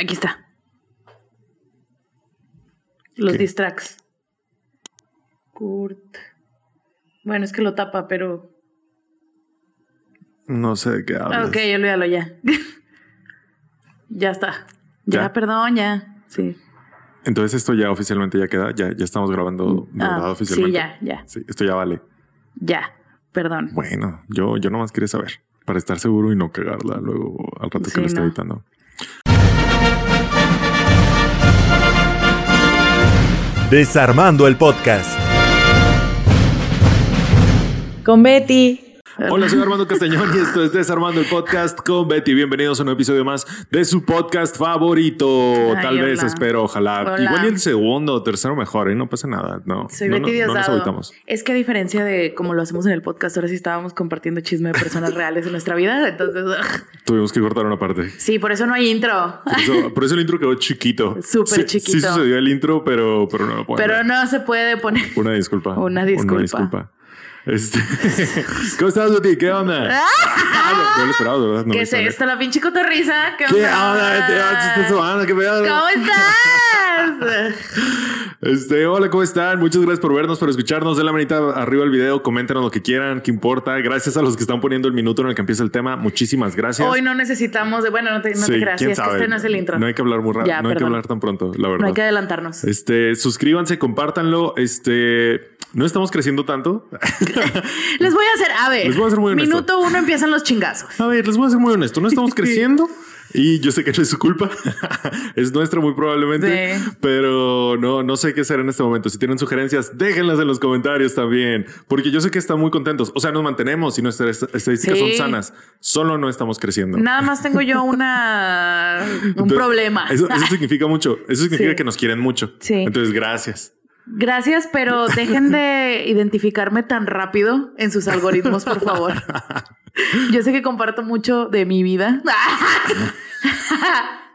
Aquí está. Los ¿Qué? distracts. Kurt. Bueno, es que lo tapa, pero. No sé de qué hablas. Ok, olvídalo ya. ya está. Ya, ¿Ya? perdón, ya. Sí. Entonces esto ya oficialmente ya queda, ya, ya estamos grabando de Ah, verdad sí, oficialmente. ya, ya. Sí, esto ya vale. Ya. Perdón. Bueno, yo, yo nomás quería saber para estar seguro y no cagarla luego al rato Sí, que lo esté no. editando. Desarmando el podcast. Con Betty. Hola, soy Armando Castañón y esto es Desarmando el Podcast con Betty. Bienvenidos a un episodio más de su podcast favorito. Ay, Tal vez, espero, ojalá. Hola. Igual y el segundo o tercero mejor, ¿eh? No pasa nada. No, Soy no, Betty no, no nos Diosdado. agüitamos. es que a diferencia de como lo hacemos en el podcast, ahora sí estábamos compartiendo chisme de personas reales en nuestra vida. Entonces, ugh. Tuvimos que cortar una parte. sí, por eso no hay intro. Por eso, por eso el intro quedó chiquito. Súper Sí- Sí chiquito. sucedió el intro, pero, pero no lo pueden Pero ver. no se puede poner. Una disculpa. Una disculpa. Una disculpa. Este... ¿Cómo estás, Betty? ¿Qué onda? Ah, no, lo esperaba, de ¿verdad? No ¿Qué es esto? La pinche cotorriza. ¿Qué, ¿Qué onda? Ah, ¿Qué pedo? ¿Cómo estás? Este, hola, ¿cómo están? Muchas gracias por vernos, por escucharnos. Den la manita arriba al video, coméntenos lo que quieran, qué importa. Gracias a los que están poniendo el minuto en el que empieza el tema. Muchísimas gracias. Hoy no necesitamos de. Bueno, no te, no Sí, te es que este no es el intro. No hay que hablar muy rápido. No hay que hablar tan pronto, la verdad. No hay que adelantarnos. Este, suscríbanse, compártanlo. Este, no estamos creciendo tanto. Les voy a hacer. A ver. Les voy a ser muy honesto. Minuto uno empiezan los chingazos. A ver, les voy a ser muy honesto. No estamos creciendo. Y yo sé que no es su culpa, es nuestra muy probablemente, Sí. pero no, no sé qué hacer en este momento. Si tienen sugerencias, déjenlas en los comentarios también, porque yo sé que están muy contentos. O sea, nos mantenemos y nuestras estadísticas Sí. son sanas, solo no estamos creciendo. Nada más tengo yo una. Un Entonces, problema. Eso, eso significa mucho, eso significa Sí. que nos quieren mucho. Sí. Entonces, gracias. Gracias, pero dejen de identificarme tan rápido en sus algoritmos, por favor. Yo sé que comparto mucho de mi vida.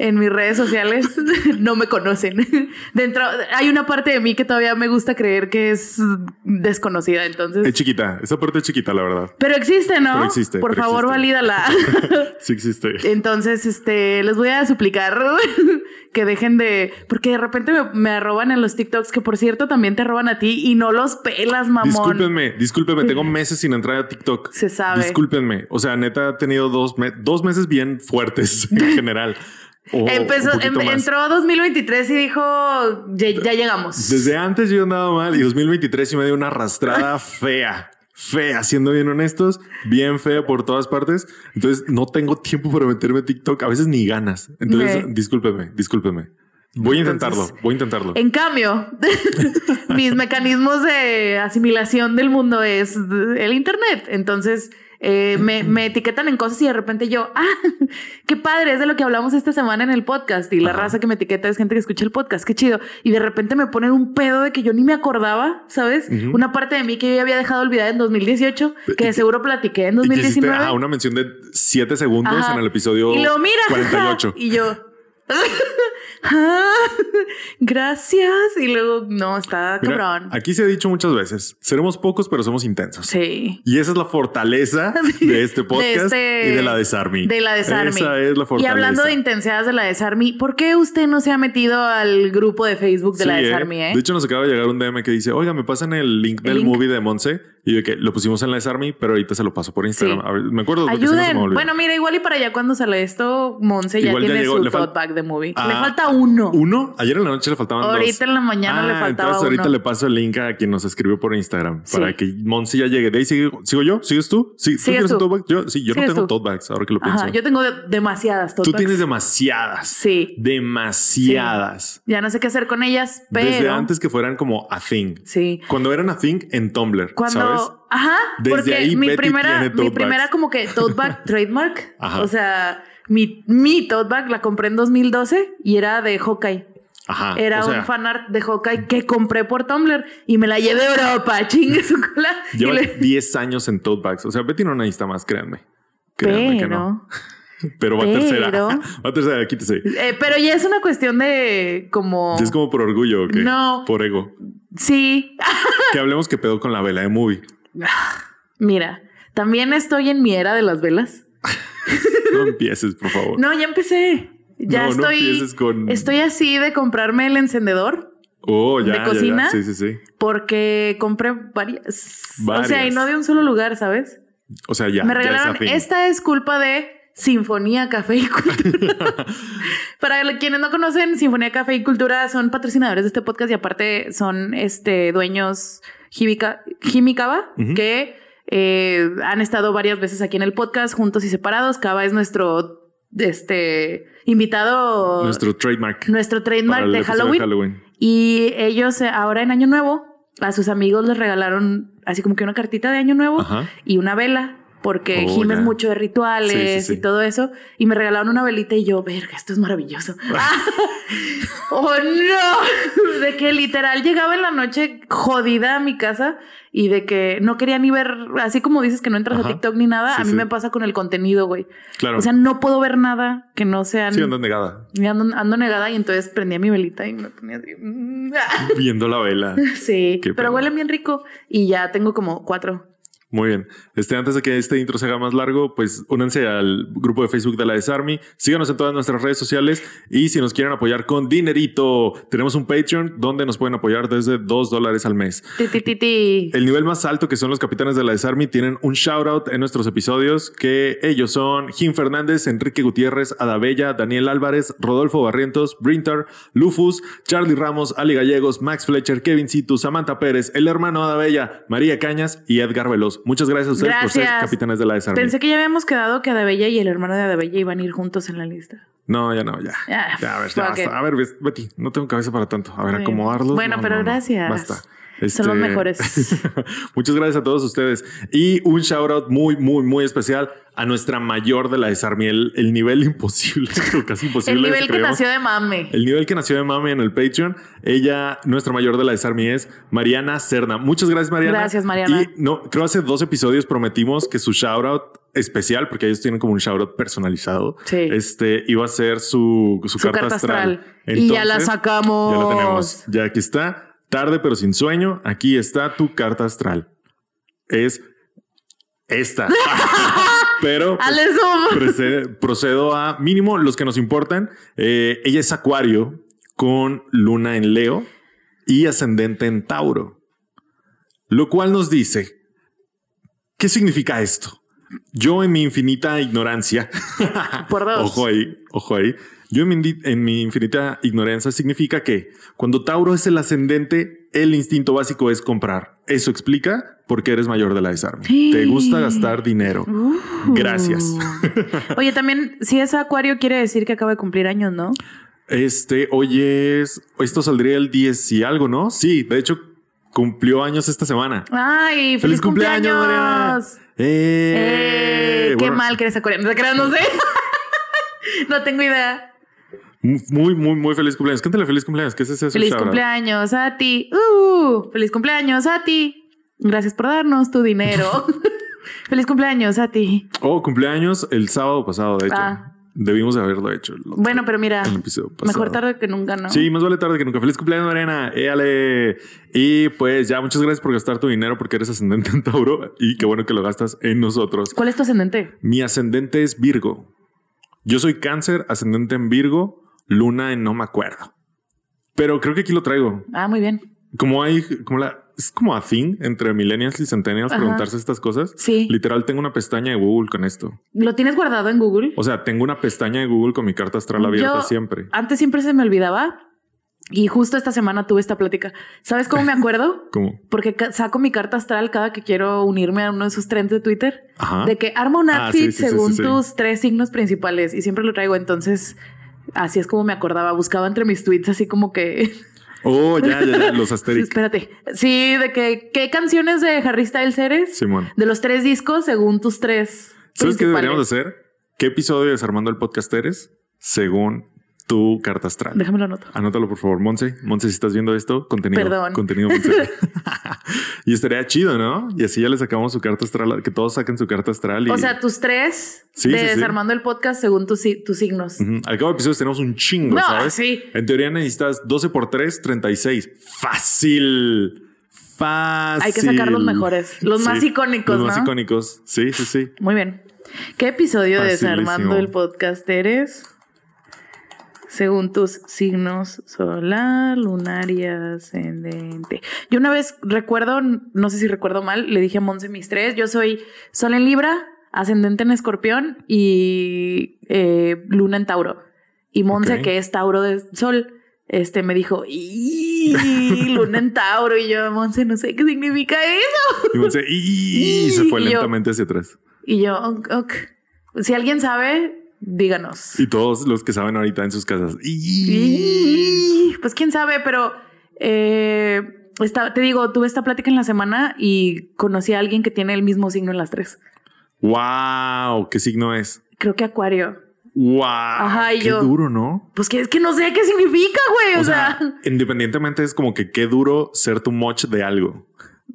En mis redes sociales no me conocen. Dentro hay una parte de mí que todavía me gusta creer que es desconocida, Es entonces. chiquita, esa parte es chiquita, la verdad. Pero existe, ¿no? Pero existe, Por pero favor, existe. valídala. Sí existe. Entonces, este, les voy a suplicar que dejen de, porque de repente me, me arroban en los TikToks, que por cierto también te roban a ti y no los pelas, mamón. Discúlpenme, discúlpenme, tengo meses sin entrar a TikTok. Se sabe. Discúlpenme, o sea, neta, he tenido dos, me- dos meses bien fuertes en general. Empezó, em- entró 2023 y dijo, ya, ya llegamos. Desde antes yo andaba mal y 2023 sí me dio una arrastrada fea. Fea, siendo bien honestos, bien fea por todas partes. Entonces no tengo tiempo para meterme a TikTok, a veces ni ganas. Entonces, discúlpeme, discúlpeme. Voy a intentarlo, Entonces, voy a intentarlo. En cambio, mis mecanismos de asimilación del mundo es el Internet. Entonces, eh, me, me etiquetan en cosas y de repente yo, ah, qué padre, es de lo que hablamos esta semana en el podcast. Y la Ajá. raza que me etiqueta es gente que escucha el podcast, qué chido. Y de repente me ponen un pedo de que yo ni me acordaba, ¿sabes? Una parte de mí que yo ya había dejado olvidada en 2018, que de seguro platiqué en Y que hiciste 2019. ajá, una mención de 7 segundos Ajá. en el episodio Y luego mira. 48. y yo. "Ah, Gracias. Y luego, no, está Mira, cabrón. aquí se ha dicho muchas veces, seremos pocos, pero somos intensos. Sí. Y esa es la fortaleza de este podcast este- y de la Desarmy. De la Desarmy. Esa es la Y fortaleza. hablando de intensidades de la Desarmy, ¿por qué usted no se ha metido al grupo de Facebook de la Sí, ¿eh? Eh? De hecho, nos acaba de llegar un DM que dice, oiga, me pasan el link ¿El del link? movie de Monse. Y yo que lo pusimos en la Desarmy, pero ahorita se lo paso por Instagram. Sí. A ver, me acuerdo se me Ayuden. olvida. bueno, mira, igual y para allá cuando sale esto, Monse ya Igual ya tiene llegó, su tote bag de movie. Ah, le falta uno. ¿Uno? Ayer en la noche le faltaban dos. Ahorita en la mañana le Ah, faltaba entonces ahorita uno. le paso el link a quien nos escribió por Instagram Sí. para que Monse ya llegue. De ahí sigo, ¿sigo yo? ¿Sigues tú? ¿Sí, ¿Tú tienes un tote bag? Yo, sí, yo no tengo tote bags ahora que lo pienso. Ajá, yo tengo de- demasiadas tote Tú bags. tienes demasiadas. Sí. Demasiadas. Ya no sé qué hacer con ellas, pero. Desde antes que fueran como a thing. Sí. Cuando eran a thing en Tumblr, Cuando. ¿sabes? Ajá. Desde porque ahí mi Betty primera, tiene mi primera como que tote bag trademark. Ajá. O sea, mi, mi tote bag la compré en 2012 y era de Hawkeye. Ajá. Era o sea, un fanart de Hawkeye que compré por Tumblr y me la llevé a Europa. Chingue su cola. Lleva le- 10 años en tote bags. O sea, Betty no necesita más, créanme. Créanme que no. Pero. Pero va a tercera. pero- Va a tercera, quítese. eh, pero ya es una cuestión de como. Es como por orgullo, ¿o qué? No. Por ego. Sí. Que hablemos que pedo con la vela de movie. Mira, también estoy en mi era de las velas. No empieces, por favor. No, ya empecé. Ya no, no estoy. empieces con. Estoy así de comprarme el encendedor Oh, ya, de cocina. ya. Sí, sí, sí. porque compré varias. O sea, y Varias. no de un solo lugar, ¿sabes? O sea, ya. Me regalaron. Esta es culpa de Sinfonía Café y Cultura. Para quienes no conocen, Sinfonía Café y Cultura son patrocinadores de este podcast y aparte son este dueños Jimica- Jimicaba, Ujú. que eh, han estado varias veces aquí en el podcast juntos y separados. Cava es nuestro este invitado, Nuestro trademark. nuestro trademark de Halloween. Y ellos eh, ahora en Año Nuevo a sus amigos les regalaron así como que una cartita de Año Nuevo Ajá. y una vela, porque Oh, Jim es mucho de rituales Sí, sí, sí. y todo eso. Y me regalaron una velita y yo, verga, esto es maravilloso. ¡Oh, no! De que literal llegaba en la noche jodida a mi casa y de que no quería ni ver, así como dices que no entras Ajá. a TikTok ni nada, a mí me pasa con el contenido, güey. Claro. O sea, no puedo ver nada que no sean... sí, andas negada. ando, ando negada y entonces prendía mi velita y me ponía así. mm, Viendo la vela. Sí, Qué pero pena. huelen bien rico y ya tengo como cuatro. Muy bien. Este, antes de que este intro se haga más largo, pues únanse al grupo de Facebook de la Desarmy. Síganos en todas nuestras redes sociales. Y si nos quieren apoyar con dinerito, tenemos un Patreon donde nos pueden apoyar desde dos dólares al mes. El nivel más alto, que son los capitanes de la Desarmy, tienen un shout out en nuestros episodios, que ellos son Jim Fernández, Enrique Gutiérrez, Adabella, Daniel Álvarez, Rodolfo Barrientos, Brintar, Lufus, Charlie Ramos, Ali Gallegos, Max Fletcher, Kevin Situ, Samantha Pérez, el hermano Adabella, María Cañas y Edgar Veloz. Muchas gracias a ustedes por ser Gracias. capitanes de la Desarmy. Pensé que ya habíamos quedado que Adabella y el hermano de Adabella iban a ir juntos en la lista. No, ya no, ya. Ya, Ya, a ver, ya basta. A ver, Betty, no tengo cabeza para tanto. A ver, acomodarlos. Bueno, No, pero no, no. gracias. Basta. Son los Este, mejores. Muchas gracias a todos ustedes. Y un shout out muy, muy, muy especial a nuestra mayor de la Desarmi, el, el nivel imposible, casi imposible. el nivel que creemos. nació de mame. El nivel que nació de mami en el Patreon. Ella, nuestra mayor de la Desarmi es Mariana Cerna. Muchas gracias, Mariana. Gracias, Mariana. Y no, creo hace dos episodios prometimos que su shout out especial, porque ellos tienen como un shout out personalizado. Sí. Este iba a ser su, su, Su carta astral. Y ya la sacamos. Ya la tenemos. Ya aquí está. Tarde pero sin sueño. Aquí está tu carta astral. Es esta. pero pues, procedo a mínimo los que nos importan. Eh, ella es Acuario con luna en Leo y ascendente en Tauro. Lo cual nos dice, ¿qué significa esto? Yo en mi infinita ignorancia, Por dos. ojo ahí, ojo ahí, yo en mi, indi- en mi infinita ignorancia significa que cuando Tauro es el ascendente, el instinto básico es comprar. Eso explica por qué eres mayor de la desarme. Te gusta gastar dinero. Uh. Gracias. Oye, también, si es Acuario, quiere decir que acaba de cumplir años, ¿no? Este, hoy es, esto saldría el 10 y algo, ¿no? Sí, de hecho, cumplió años esta semana. Ay, feliz, cumpleaños. Mariana! ¡Eh! Eh, qué Bueno, mal que eres creas, no sé. no tengo idea. Muy, muy, muy feliz cumpleaños. Cántale feliz cumpleaños. ¿Qué es ese? Feliz cumpleaños a ti. Uh, feliz cumpleaños a ti. Gracias por darnos tu dinero. feliz cumpleaños a ti. Oh, cumpleaños el sábado pasado, de hecho. Ah. Debimos de haberlo hecho. Bueno, pero mira, mejor tarde que nunca, ¿no? Sí, más vale tarde que nunca. Feliz cumpleaños, Mariana. Éale. Y pues ya, muchas gracias por gastar tu dinero porque eres ascendente en Tauro y qué bueno que lo gastas en nosotros. ¿Cuál es tu ascendente? Mi ascendente es Virgo. Yo soy cáncer, ascendente en Virgo, luna en no me acuerdo. Pero creo que aquí lo traigo. Ah, muy bien. Como hay, como la, es como a thing entre millennials y centennials Ajá. preguntarse estas cosas. Sí. Literal, tengo una pestaña de Google con esto. ¿Lo tienes guardado en Google? O sea, tengo una pestaña de Google con mi carta astral abierta Yo- siempre. Antes siempre se me olvidaba. Y justo esta semana tuve esta plática. ¿Sabes cómo me acuerdo? Como, Porque saco mi carta astral cada que quiero unirme a uno de esos trends de Twitter. ajá. De que arma un Ah, outfit sí, sí, sí, según sí. tus tres signos principales. Y siempre lo traigo. Entonces, así es como me acordaba. Buscaba entre mis tweets así como que... Oh, ya, ya, ya, los Asterix. Espérate. Sí, de que... ¿Qué canciones de Harry Styles eres? Simón. De los tres discos según tus tres ¿Sabes qué deberíamos hacer? ¿Qué episodio de Desarmando el Podcast eres según tu carta astral? Déjame lo anoto. Anótalo, por favor, Monse. Monse, si estás viendo esto, contenido. Perdón. Contenido, y estaría chido, ¿no? Y así ya le sacamos su carta astral, que todos saquen su carta astral. Y... O sea, tus tres Sí, de sí, sí. Desarmando el podcast según tus, tus signos. Al cabo de episodios tenemos un chingo, No, ¿sabes? sí. En teoría necesitas 12 por 3, 36. Fácil. Fácil. Hay que sacar los mejores, los más icónicos, Los más icónicos. Sí, sí, sí. Muy bien. ¿Qué episodio de. Desarmando el podcast eres? Según tus signos solar, lunar y ascendente. Yo una vez recuerdo, no sé si recuerdo mal, le dije a Monse mis tres, yo soy sol en Libra, ascendente en Escorpión y eh, luna en Tauro. Y Monse, que es Tauro de Sol, este me dijo, "Y, luna en Tauro. Y yo, Monse, no sé qué significa eso. Y, Monse, y se fue yo- lentamente hacia atrás. Y yo, ok. Si alguien sabe, díganos. Y todos los que saben ahorita en sus casas. y- Pues quién sabe, pero eh, esta- te digo, tuve esta plática en la semana y conocí a alguien que tiene el mismo signo en las tres. ¡Wow! ¿Qué signo es? Creo que Acuario. ¡Wow! Ajá, y ¡Qué yo- duro, ¿no? Pues que es que no sé qué significa, güey. O, O sea, sea, independientemente es como que qué duro ser too much de algo,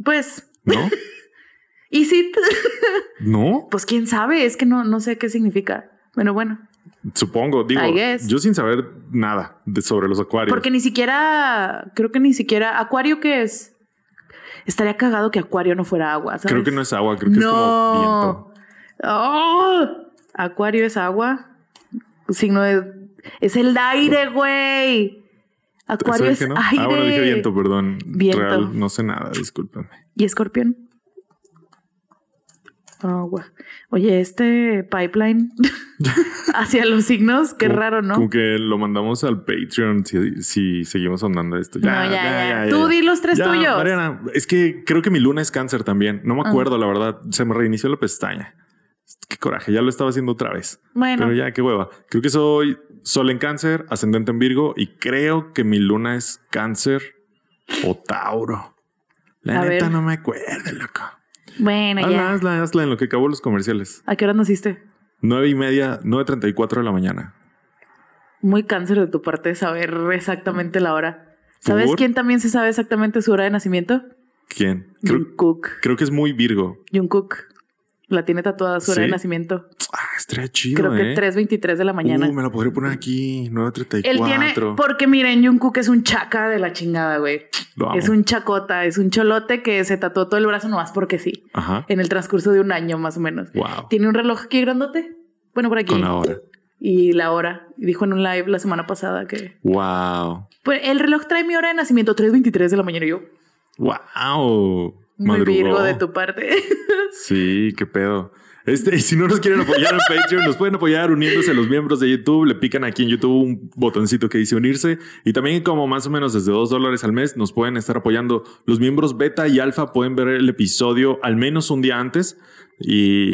pues, ¿no? y sí, ¿No? pues quién sabe, es que no, no sé qué significa. Bueno, bueno, Supongo, digo, yo sin saber nada de, sobre los acuarios. porque ni siquiera, creo que ni siquiera, Acuario, ¿qué es? Estaría cagado que Acuario no fuera agua, ¿sabes? Creo que no es agua, creo que es como viento. ¡Oh! Acuario es agua. Signo de. Es el aire, güey. Acuario ¿Eso es no? aire. Ah, bueno, dije viento, perdón. Viento. Real, no sé nada, discúlpame. ¿Y escorpión? Agua. Oye, este pipeline hacia los signos, qué Como- raro, ¿no? Como que lo mandamos al Patreon si, si seguimos andando esto. No, ya, ya. Tú di los tres Ya, tuyos. Mariana, es que creo que mi luna es cáncer también. No me Ah. acuerdo, la verdad. Se me reinició la pestaña. Qué coraje, ya lo estaba haciendo otra vez. Bueno. Pero ya, qué hueva. Creo que soy sol en cáncer, ascendente en Virgo y creo que mi luna es cáncer o Tauro. La A neta ver. no me acuerdo, loco. Bueno, Hazla, ya. hazla, hazla en lo que acabó los comerciales. ¿A qué hora naciste? Nueve y media, nueve treinta y cuatro de la mañana. Muy cáncer de tu parte saber exactamente la hora. ¿Sabes ¿Por? quién también se sabe exactamente su hora de nacimiento? ¿Quién? Creo, Jungkook. creo que es muy Virgo. Jungkook. La tiene tatuada su hora de nacimiento. Ah, estaría chido, Creo que ¿eh? 3.23 de la mañana. Uh, me lo podría poner aquí, 9.34. Él tiene, porque miren, Jungkook es un chaca de la chingada, güey. Es un chacota, es un cholote que se tatuó todo el brazo nomás porque sí. Ajá. En el transcurso de un año más o menos. Wow. Tiene un reloj aquí grandote. Bueno, por aquí. Con la hora. Y la hora. Dijo en un live la semana pasada que... Wow. Pues el reloj trae mi hora de nacimiento, 3.23 de la mañana. Y yo, Wow. Muy Madrugó. virgo de tu parte. Sí, qué pedo. Este, y si no nos quieren apoyar en Patreon, nos pueden apoyar uniéndose a los miembros de YouTube. Le pican aquí en YouTube un botoncito que dice unirse. Y también, como más o menos desde dos dólares al mes, nos pueden estar apoyando. Los miembros beta y alfa pueden ver el episodio al menos un día antes. Y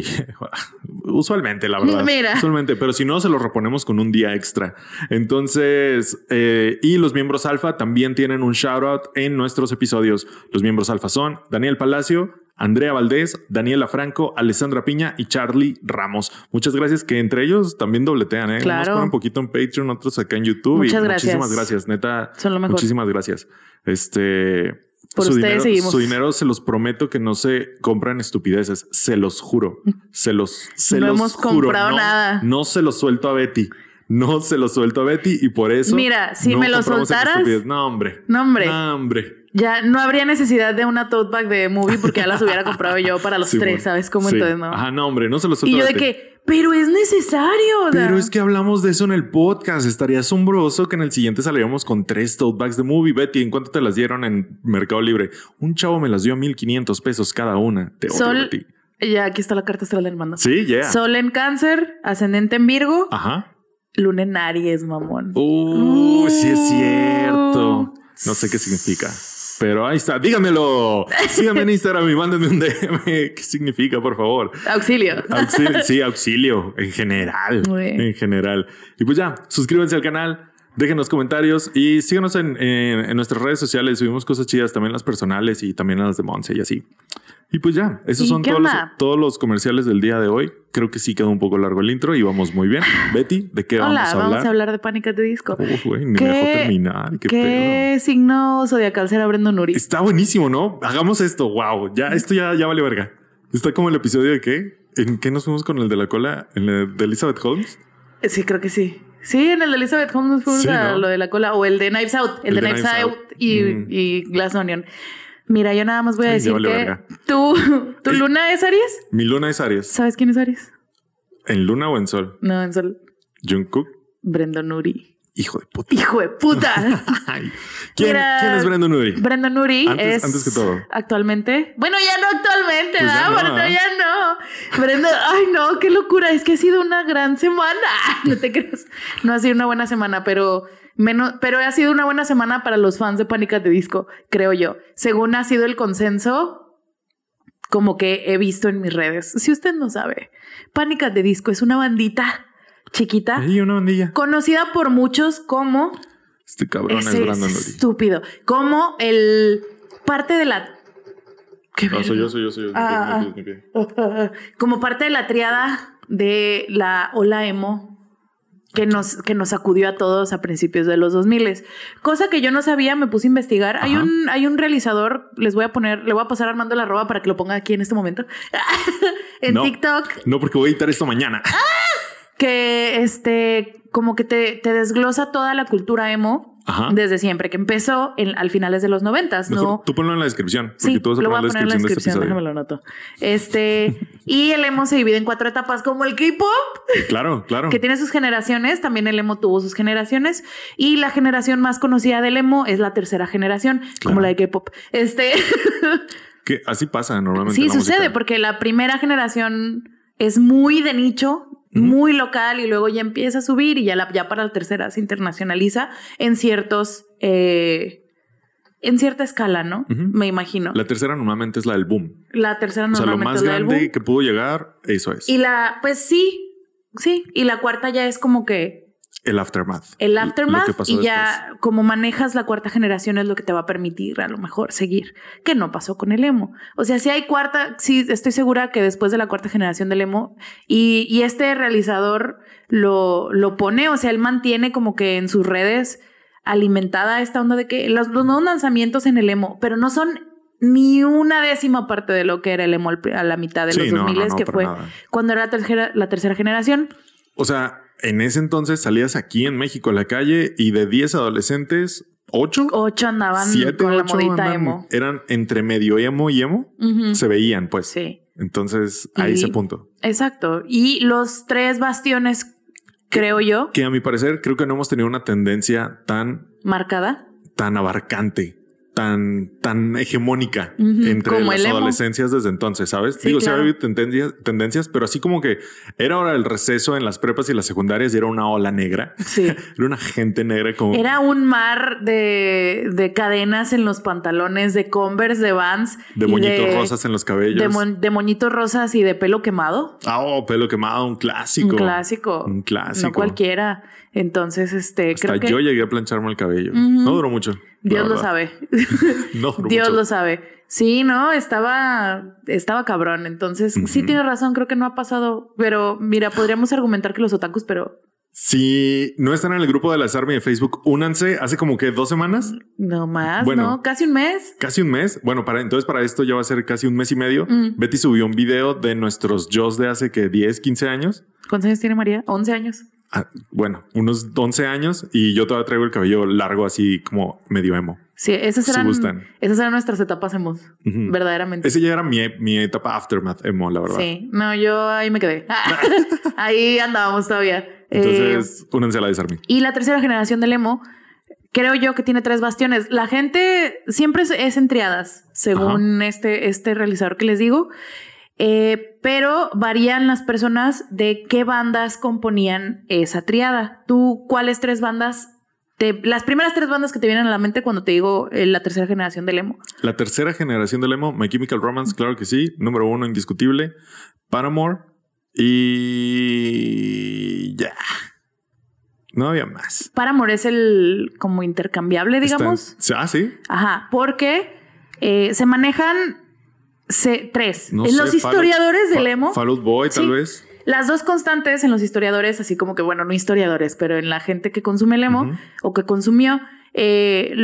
usualmente, la verdad. Mira. Usualmente, pero si no, se lo reponemos con un día extra. Entonces, eh, y los miembros alfa también tienen un shout out en nuestros episodios. Los miembros alfa son Daniel Palacio, Andrea Valdés, Daniela Franco, Alessandra Piña y Charlie Ramos. Muchas gracias, que entre ellos también dobletean, ¿eh? Unos Claro. ponen un poquito en Patreon, otros acá en YouTube. Muchas y gracias. Muchísimas gracias, neta. Son lo mejor. Muchísimas gracias. Este. Por su ustedes dinero, seguimos. Su dinero se los prometo que no se compran estupideces. Se los juro. Se los, se No los hemos juro. comprado No- nada. No se los suelto a Betty. No se los suelto a Betty y por eso. Mira, si no me lo soltaras-. No, hombre. No, hombre. No, hombre. Ya no habría necesidad de una tote bag de movie porque ya las hubiera comprado yo para los Sí, tres, bueno. ¿sabes cómo? Sí. Entonces, ¿no? Ajá, no, hombre. No se los y yo de que, pero es necesario. o sea, Pero es que hablamos de eso en el podcast. Estaría asombroso que en el siguiente saliéramos con tres tote bags de movie. Betty, ¿en cuánto te las dieron en Mercado Libre? Un chavo me las dio a 1500 pesos cada una. Te odio, Sol, Betty. ya aquí está la carta astral del mando. Sí, yeah. Sol en cáncer, ascendente en Virgo, Ajá. luna en Aries, mamón. Uh, sí es Uh. cierto. No sé qué significa. Pero ahí está. Dígamelo. Síganme en Instagram y mándenme un DM. ¿Qué significa, por favor? Auxilio. Auxilio, sí, auxilio en general. En general. Y pues ya, suscríbanse al canal, déjenos comentarios y síganos en, en- en nuestras redes sociales. Subimos cosas chidas, también las personales y también las de Monse y así. Y pues ya, esos ¿Y son todos los, todos los comerciales del día de hoy. Creo que sí quedó un poco largo el intro y vamos muy bien. Betty, ¿de qué Hola, vamos a hablar? vamos a hablar de Pánicas de Disco. Uf, güey, ni ¿Qué- me dejó terminar. Qué, pedo. ¿Qué signo zodiacal será Brendon Nuri? Está buenísimo, ¿no? Hagamos esto. Wow, ya, esto ya, ya vale verga. Está como el episodio de qué? ¿En qué nos fuimos con el de la cola? ¿En el de Elizabeth Holmes? Sí, creo que sí. Sí, en el de Elizabeth Holmes fuimos Sí, a ¿no? lo de la cola o el de Knives Out, el, de, Knives, Out, y, Mm. y Glass Onion. Mira, yo nada más voy a ya decir que verga. tú, tu Ey. luna es Aries. Mi luna es Aries. ¿Sabes quién es Aries? ¿En luna o en sol? No, en sol. Jungkook. Brendon Nuri. Hijo de puta. Hijo de puta. ¿Quién, Mira, quién es Brandon Urie? Brandon Uri Antes- es antes que todo. actualmente. Bueno, ya no actualmente, Pues ya ¿verdad? no, Bueno, ¿eh? ya no. Brandon, ay no, qué locura. Es que ha sido una gran semana. No te creas. No ha sido una buena semana, pero menos, pero ha sido una buena semana para los fans de Pánicas de Disco, creo yo. Según ha sido el consenso, como que he visto en mis redes. Si usted no sabe, Pánicas de Disco es una bandita chiquita, Ahí una bandilla. conocida por muchos como Este cabrón es estúpido. Como el parte de la. ¿Qué No, soy yo, soy yo, soy yo. Ah. Como parte de la triada de la ola emo que nos, que nos sacudió a todos a principios de los 2000. Cosa que yo no sabía, me puse a investigar. Hay un, hay un realizador, les voy a poner, le voy a pasar a Armando la roba para que lo ponga aquí en este momento. en No. TikTok, No, porque voy a editar esto mañana. que este, como que te, te desglosa toda la cultura emo Ajá. desde siempre, que empezó en, al finales de los noventas, ¿no? tú ponlo en la descripción. Porque Sí, tú vas a lo voy a poner en la descripción, de déjame lo anoto. Este, y el emo se divide en cuatro etapas, como el K-pop. Claro, claro. que tiene sus generaciones, también el emo tuvo sus generaciones, y la generación más conocida del emo es la tercera generación, como la de K-pop. Este, Que así pasa normalmente. sí sucede, música. porque la primera generación es muy de nicho. Muy local, y luego ya empieza a subir, y ya, la, ya para la tercera se internacionaliza en ciertos, eh, en cierta escala, ¿no? Me imagino. La tercera normalmente es la del boom. La tercera O sea, lo normalmente más es la del grande boom. que pudo llegar, eso es. Y la, pues sí, sí. Y la cuarta ya es como que el aftermath. el aftermath y después. ya como manejas la cuarta generación es lo que te va a permitir a lo mejor seguir, que no pasó con el emo. O sea, si hay cuarta, sí, estoy segura que después de la cuarta generación del emo y, y este realizador lo, lo pone, o sea, él mantiene como que en sus redes alimentada esta onda de que los, los nuevos lanzamientos en el emo, pero no son ni una décima parte de lo que era el emo a la mitad de Sí, los no, 2000 no, no, que fue nada. cuando era la tercera, la tercera generación. O sea, en ese entonces salías aquí en México a la calle y de 10 adolescentes, 8, Ocho andaban 7, con la 8 modita emo. eran entre medio emo y emo. Se veían, pues. Sí, Entonces, ahí ese punto. exacto. Y los tres bastiones, creo yo, Que a mi parecer creo que no hemos tenido una tendencia tan, marcada. tan abarcante, tan, tan hegemónica entre como las adolescencias desde entonces, ¿sabes? Sí, Digo, sí claro. había tendencias, tendencias, pero así como que era ahora el receso en las prepas y las secundarias y era una ola negra. Sí. Era una gente negra como... Era un mar de, de cadenas en los pantalones, de Converse, de Vans. de moñitos rosas en los cabellos. De, mon- de moñitos rosas y de pelo quemado. Ah, oh, pelo quemado, un clásico. Un clásico. Un clásico. No cualquiera. Entonces, este, Hasta creo que yo llegué a plancharme el cabello. No duró mucho. Dios lo sabe. No duró Dios mucho. lo sabe. Sí, no, estaba, estaba cabrón. Entonces, sí tiene razón, creo que no ha pasado. Pero mira, podríamos argumentar que los otakus, pero Si no están en el grupo de las Army de Facebook, únanse. Hace como que dos semanas, no más, Bueno. ¿no? Casi un mes. casi un mes. Bueno, para entonces para esto ya va a ser casi un mes y medio. Mm. Betty subió un video de nuestros Joes de hace que 10, 15 años. ¿Cuántos años tiene María? 11 años. Bueno, unos 11 años y yo todavía traigo el cabello largo así como medio emo. Sí, esas Si eran, gustan. esas eran nuestras etapas Ujú. verdaderamente. Ese ya era mi, mi etapa aftermath emo, la verdad. Sí, no, yo ahí me quedé. ahí andábamos todavía. Eh, Entonces, únanse a la Desarmy. y la tercera generación del emo, creo yo que tiene tres bastiones. La gente siempre es, es en triadas, según este, este realizador que les digo. Eh, pero varían las personas de qué bandas componían esa triada. ¿Tú cuáles tres bandas? Te, las primeras tres bandas que te vienen a la mente cuando te digo eh, la tercera generación del emo. La tercera generación del emo, My Chemical Romance, claro que sí. Número uno, indiscutible. Paramore. Y ya. No había más. Paramore es el como intercambiable, digamos. Ah, sí. Ajá, porque eh, se manejan se- tres. No en sé, los Fall- historiadores del Fa- emo, Fall Out Boy, tal Sí. vez. las dos constantes en los historiadores, así como que, bueno, no historiadores, pero en la gente que consume el emo o que consumió, eh,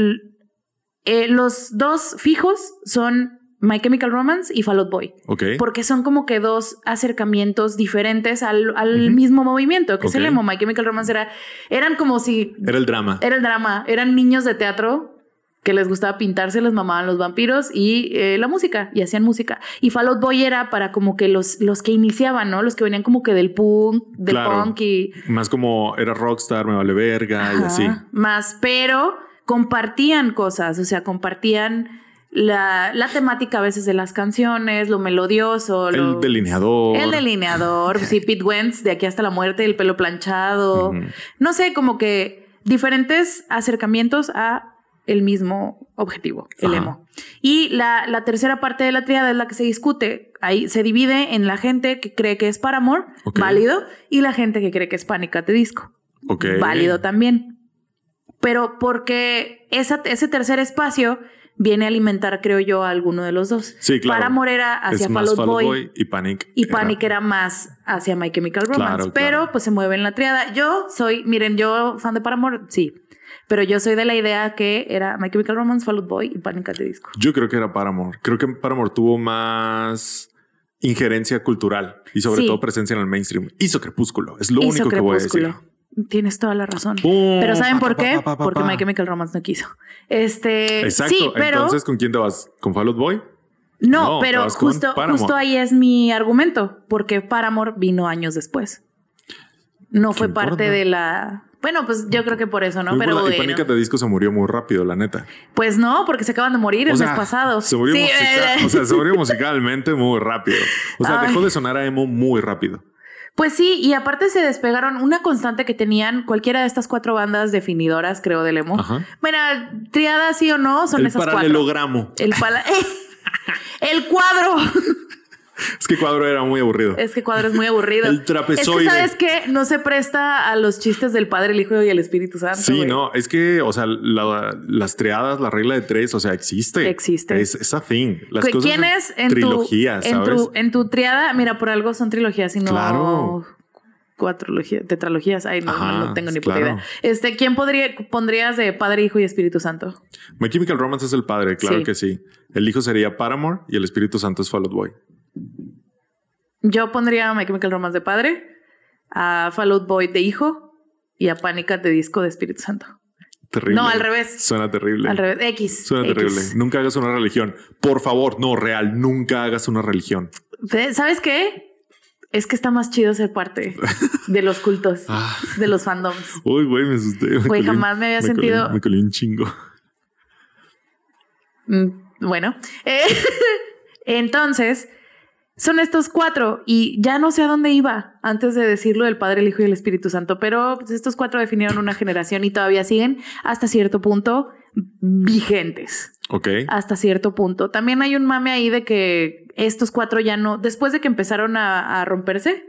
eh, los dos fijos son My Chemical Romance y Fall Out Boy. Ok. Porque son como que dos acercamientos diferentes al, mismo movimiento, que es el emo. My Chemical Romance era, eran como si Era el drama. era el drama, eran niños de teatro que les gustaba pintarse, les mamaban los vampiros y eh, la música, y hacían música. Y Fall Out Boy era para como que los, los que iniciaban, ¿no? Los que venían como que del punk, del Claro. punk y... Más como era rockstar, me vale verga y así. Más, pero compartían cosas, o sea, compartían la, la temática a veces de las canciones, lo melodioso, lo- El delineador. el delineador, sí, Pete Wentz, de aquí hasta la muerte, el pelo planchado. No sé, como que diferentes acercamientos a el mismo objetivo, el Ajá. emo. Y la, la tercera parte de la triada es la que se discute. Ahí se divide en la gente que cree que es Paramore, Ok. válido, y la gente que cree que es Panic! at the Disco, válido también. Pero porque esa, ese tercer espacio viene a alimentar, creo yo, a alguno de los dos. Sí, claro. Paramore era hacia Fall Out Boy, Boy y Panic. y Panic era más hacia My Chemical Romance. Claro, pero claro. pues se mueve en la triada. Yo soy, miren, yo fan de Paramore, sí. Pero yo soy de la idea que era My Chemical Romance, Fall Out Boy y Panic! at the Disco. Yo creo que era Paramore. Creo que Paramore tuvo más injerencia cultural y sobre Sí. todo presencia en el mainstream. Hizo Crepúsculo. Es lo Hizo único que voy a decir. Crepúsculo. Tienes toda la razón. Pum, Pero ¿saben pa, por pa, qué? pa, pa, pa, Porque. My Chemical Romance no quiso. Este, Exacto. sí, pero Entonces, ¿con quién te vas? ¿Con Fall Out Boy? no, no, pero justo, ahí es mi argumento, porque Paramore vino años después. No fue ¿Qué parte importa? de la. Bueno, pues yo creo que por eso, ¿no? Muy Pero y bueno. At the Disco se murió muy rápido, la neta. Pues no, porque se acaban de morir el O sea, mes pasado. Se murió, Sí, musica- eh, o sea, se murió musicalmente muy rápido. O sea, Ay. dejó de sonar a emo muy rápido. Pues sí, y aparte se despegaron una constante que tenían cualquiera de estas cuatro bandas definidoras, creo, del emo. Ajá. Bueno, triada sí o no, son El esas cuatro. paralelogramo. El pala- El cuadro. Es que cuadro era muy aburrido. Es que cuadro es muy aburrido. El trapezoide. Es que sabes que no se presta a los chistes del Padre, el Hijo y el Espíritu Santo. Sí, no, es que, o sea, la- las triadas, la regla de tres, o sea, existe. Existe. Es esa thing. Las ¿Qui- cosas ¿Quién es en trilogías, tu, en ¿sabes? tu en tu triada? Mira, por algo son trilogías y no Claro. cuatrologías, tetralogías. Ay, no, no, tengo ni claro. puta idea. Este, ¿quién podría pondrías de Padre, Hijo y Espíritu Santo? My Chemical Romance es el padre, claro Sí. que sí. El hijo sería Paramore y el Espíritu Santo es Fall Out Boy. Yo pondría a My Chemical Romance de padre, a Fall Out Boy de hijo y a Panic! at the Disco de Espíritu Santo. Terrible. No, al revés. Suena terrible. Al revés, X. Suena X. terrible. Nunca hagas una religión. Por favor, no, real, nunca hagas una religión. ¿Sabes qué? Es que está más chido ser parte de los cultos, Ah. de los fandoms. Uy, güey, me asusté. Me Güey, jamás me había colé- sentido- me colé un chingo. Mm, Bueno, Eh, entonces son estos cuatro y ya no sé a dónde iba antes de decirlo del Padre, el Hijo y el Espíritu Santo, pero pues, estos cuatro definieron una generación y todavía siguen hasta cierto punto vigentes. Ok. Hasta cierto punto. También hay un mame ahí de que estos cuatro ya no, después de que empezaron a, a romperse,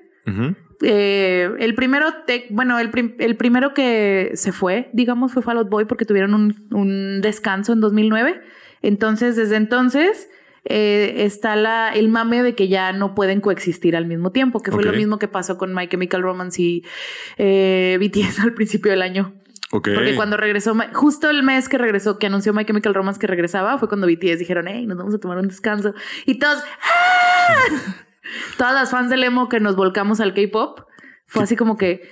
eh, el primero, te- bueno, el, prim- el primero que se fue, digamos, fue Fall Out Boy porque tuvieron un, un descanso en 2009. Entonces, desde entonces eh, está la, el mame de que ya no pueden coexistir al mismo tiempo, que fue lo mismo que pasó con My Chemical Romance y eh, BTS al principio del año. Ok. Porque cuando regresó, justo el mes que regresó, que anunció My Chemical Romance que regresaba, fue cuando BTS dijeron, hey, nos vamos a tomar un descanso. Y todos, ¡ah! Todas las fans del emo que nos volcamos al K-pop, fue así como que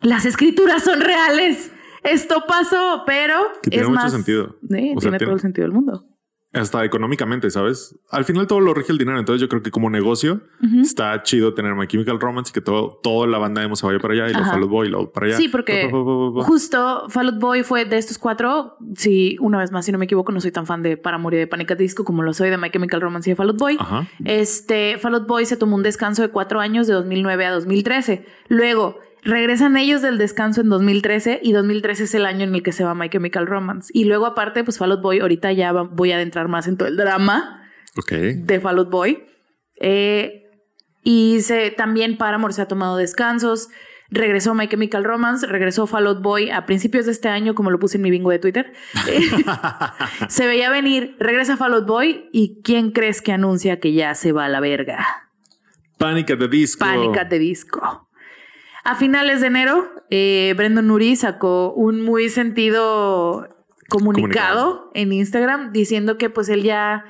las escrituras son reales. Esto pasó, pero Que tiene mucho sentido. Sí, O sea, tiene tiene- todo el sentido del mundo. Hasta económicamente, ¿sabes? Al final todo lo rige el dinero. Entonces yo creo que como negocio está chido tener My Chemical Romance y que todo, toda la banda emo se vaya para allá y Ajá. Fall Out Boy para allá. Sí, porque Pa, pa, pa, pa, pa. justo Fall Out Boy fue de estos cuatro. Sí, una vez más, si no me equivoco, no soy tan fan de Paramore y de the Disco como lo soy de My Chemical Romance y de Fall Out Boy. Ajá. Este, Fall Out Boy se tomó un descanso de cuatro años de 2009 a 2013. Luego regresan ellos del descanso en 2013 y 2013 es el año en el que se va My Chemical Romance. Y luego aparte, pues Fall Out Boy, ahorita ya va- voy a adentrar más en todo el drama Ok. de Fall Out Boy. Eh, y se, también Paramore se ha tomado descansos. Regresó My Chemical Romance, regresó Fall Out Boy a principios de este año, como lo puse en mi bingo de Twitter. se veía venir, regresa Fall Out Boy y ¿quién crees que anuncia que ya se va a la verga? Panic at the Disco. Pánica de disco. A finales de enero, eh, Brendan Urie sacó un muy sentido comunicado, Comunicado. en Instagram diciendo que pues él ya,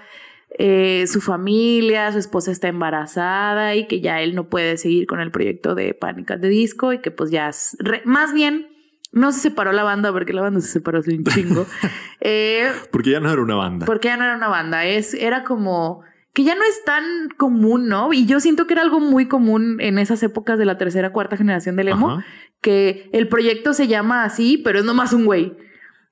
eh, su familia, su esposa está embarazada y que ya él no puede seguir con el proyecto de Pánica de disco y que pues ya, re- más bien No se separó la banda porque la banda se separó hace un chingo. Eh, Porque ya no era una banda. porque ya no era una banda, es, era como que ya no es tan común, ¿no? Y yo siento que era algo muy común en esas épocas de la tercera, cuarta generación del emo, Ajá. que el proyecto se llama así, pero es nomás un güey.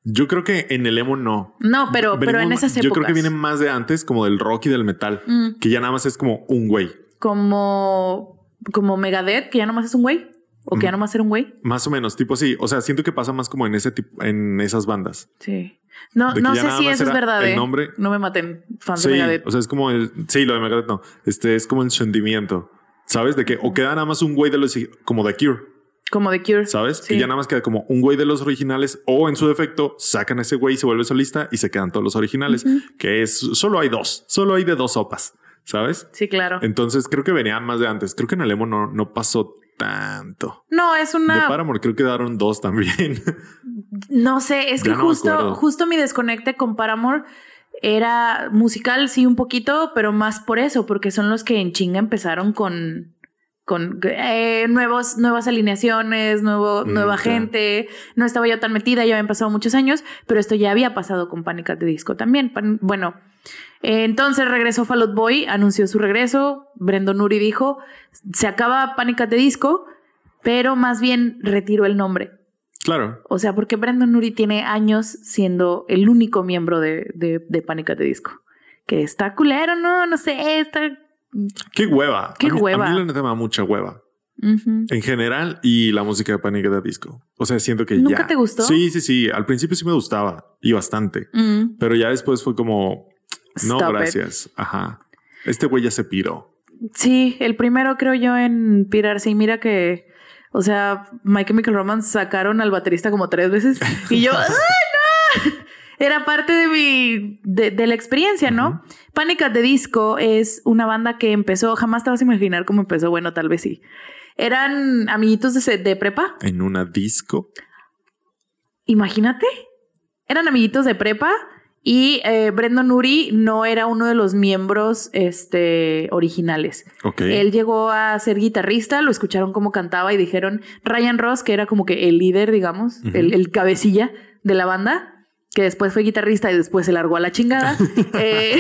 Yo creo que en el emo no. No, pero, pero en esas épocas. Yo creo que viene más de antes, como del rock y del metal, Mm, que ya nada más es como un güey. como, como Megadeth, que ya nomás es un güey. O que ya Mm. nomás era un güey. Más o menos, tipo así. O sea, siento que pasa más como en ese tipo, en esas bandas. Sí. No, no sé si eso es verdad. el ¿eh? nombre. No me maten, fans Sí, de Megadeth. o sea, es como el, sí, lo de Megadeth no. Este es como el sentimiento, ¿sabes? De que o queda nada más un güey de los, como The Cure, Como The Cure. ¿sabes? Sí. Que ya nada más queda como un güey de los originales o en su defecto sacan a ese güey y se vuelve solista y se quedan todos los originales, que es, solo hay dos, solo hay de dos sopas, ¿sabes? Sí, claro. Entonces creo que venían más de antes. Creo que en el emo no, no pasó tanto. No, es De una. Paramore creo que daron dos también. No sé, es Ya que no justo, justo mi desconecte con Paramore era musical, sí, un poquito, pero más por eso, porque son los que en chinga empezaron con, con eh, nuevos, nuevas alineaciones, nuevo, Mm, nueva gente. No estaba yo tan metida, ya habían pasado muchos años, pero esto ya había pasado con Panic! the Disco también. Pan- bueno, entonces regresó Fall Out Boy, anunció su regreso. Brendon Uri dijo: se acaba Panic! at the Disco, pero más bien retiró el nombre. claro. O sea, porque Brandon Uri tiene años siendo el único miembro de, de, de Disco. Que está culero, no, no sé, está. Qué hueva. Qué a mí, hueva. A mí la neta me da mucha hueva. En general y la música de Panic! at the Disco. O sea, siento que ¿Nunca ya. te gustó? Sí, sí, sí. Al principio sí me gustaba y bastante. Mm. Pero ya después fue como, no, Stop it. gracias. Ajá. Este güey ya se piró. Sí, el primero creo yo en pirarse. Y mira que, o sea, My Chemical Romance sacaron al baterista como tres veces. Y yo, ¡ay, no! Era parte de mi, de, de la experiencia, ¿no? At the Disco es una banda que empezó, jamás te vas a imaginar cómo empezó. Bueno, tal vez sí. Eran amiguitos de, de prepa. En una disco. Imagínate. Eran amiguitos de prepa y eh, Brendan Uri no era uno de los miembros este, originales. Ok. Él llegó a ser guitarrista, lo escucharon cómo cantaba y dijeron Ryan Ross, que era como que el líder, digamos, el, el cabecilla de la banda, que después fue guitarrista y después se largó a la chingada. eh,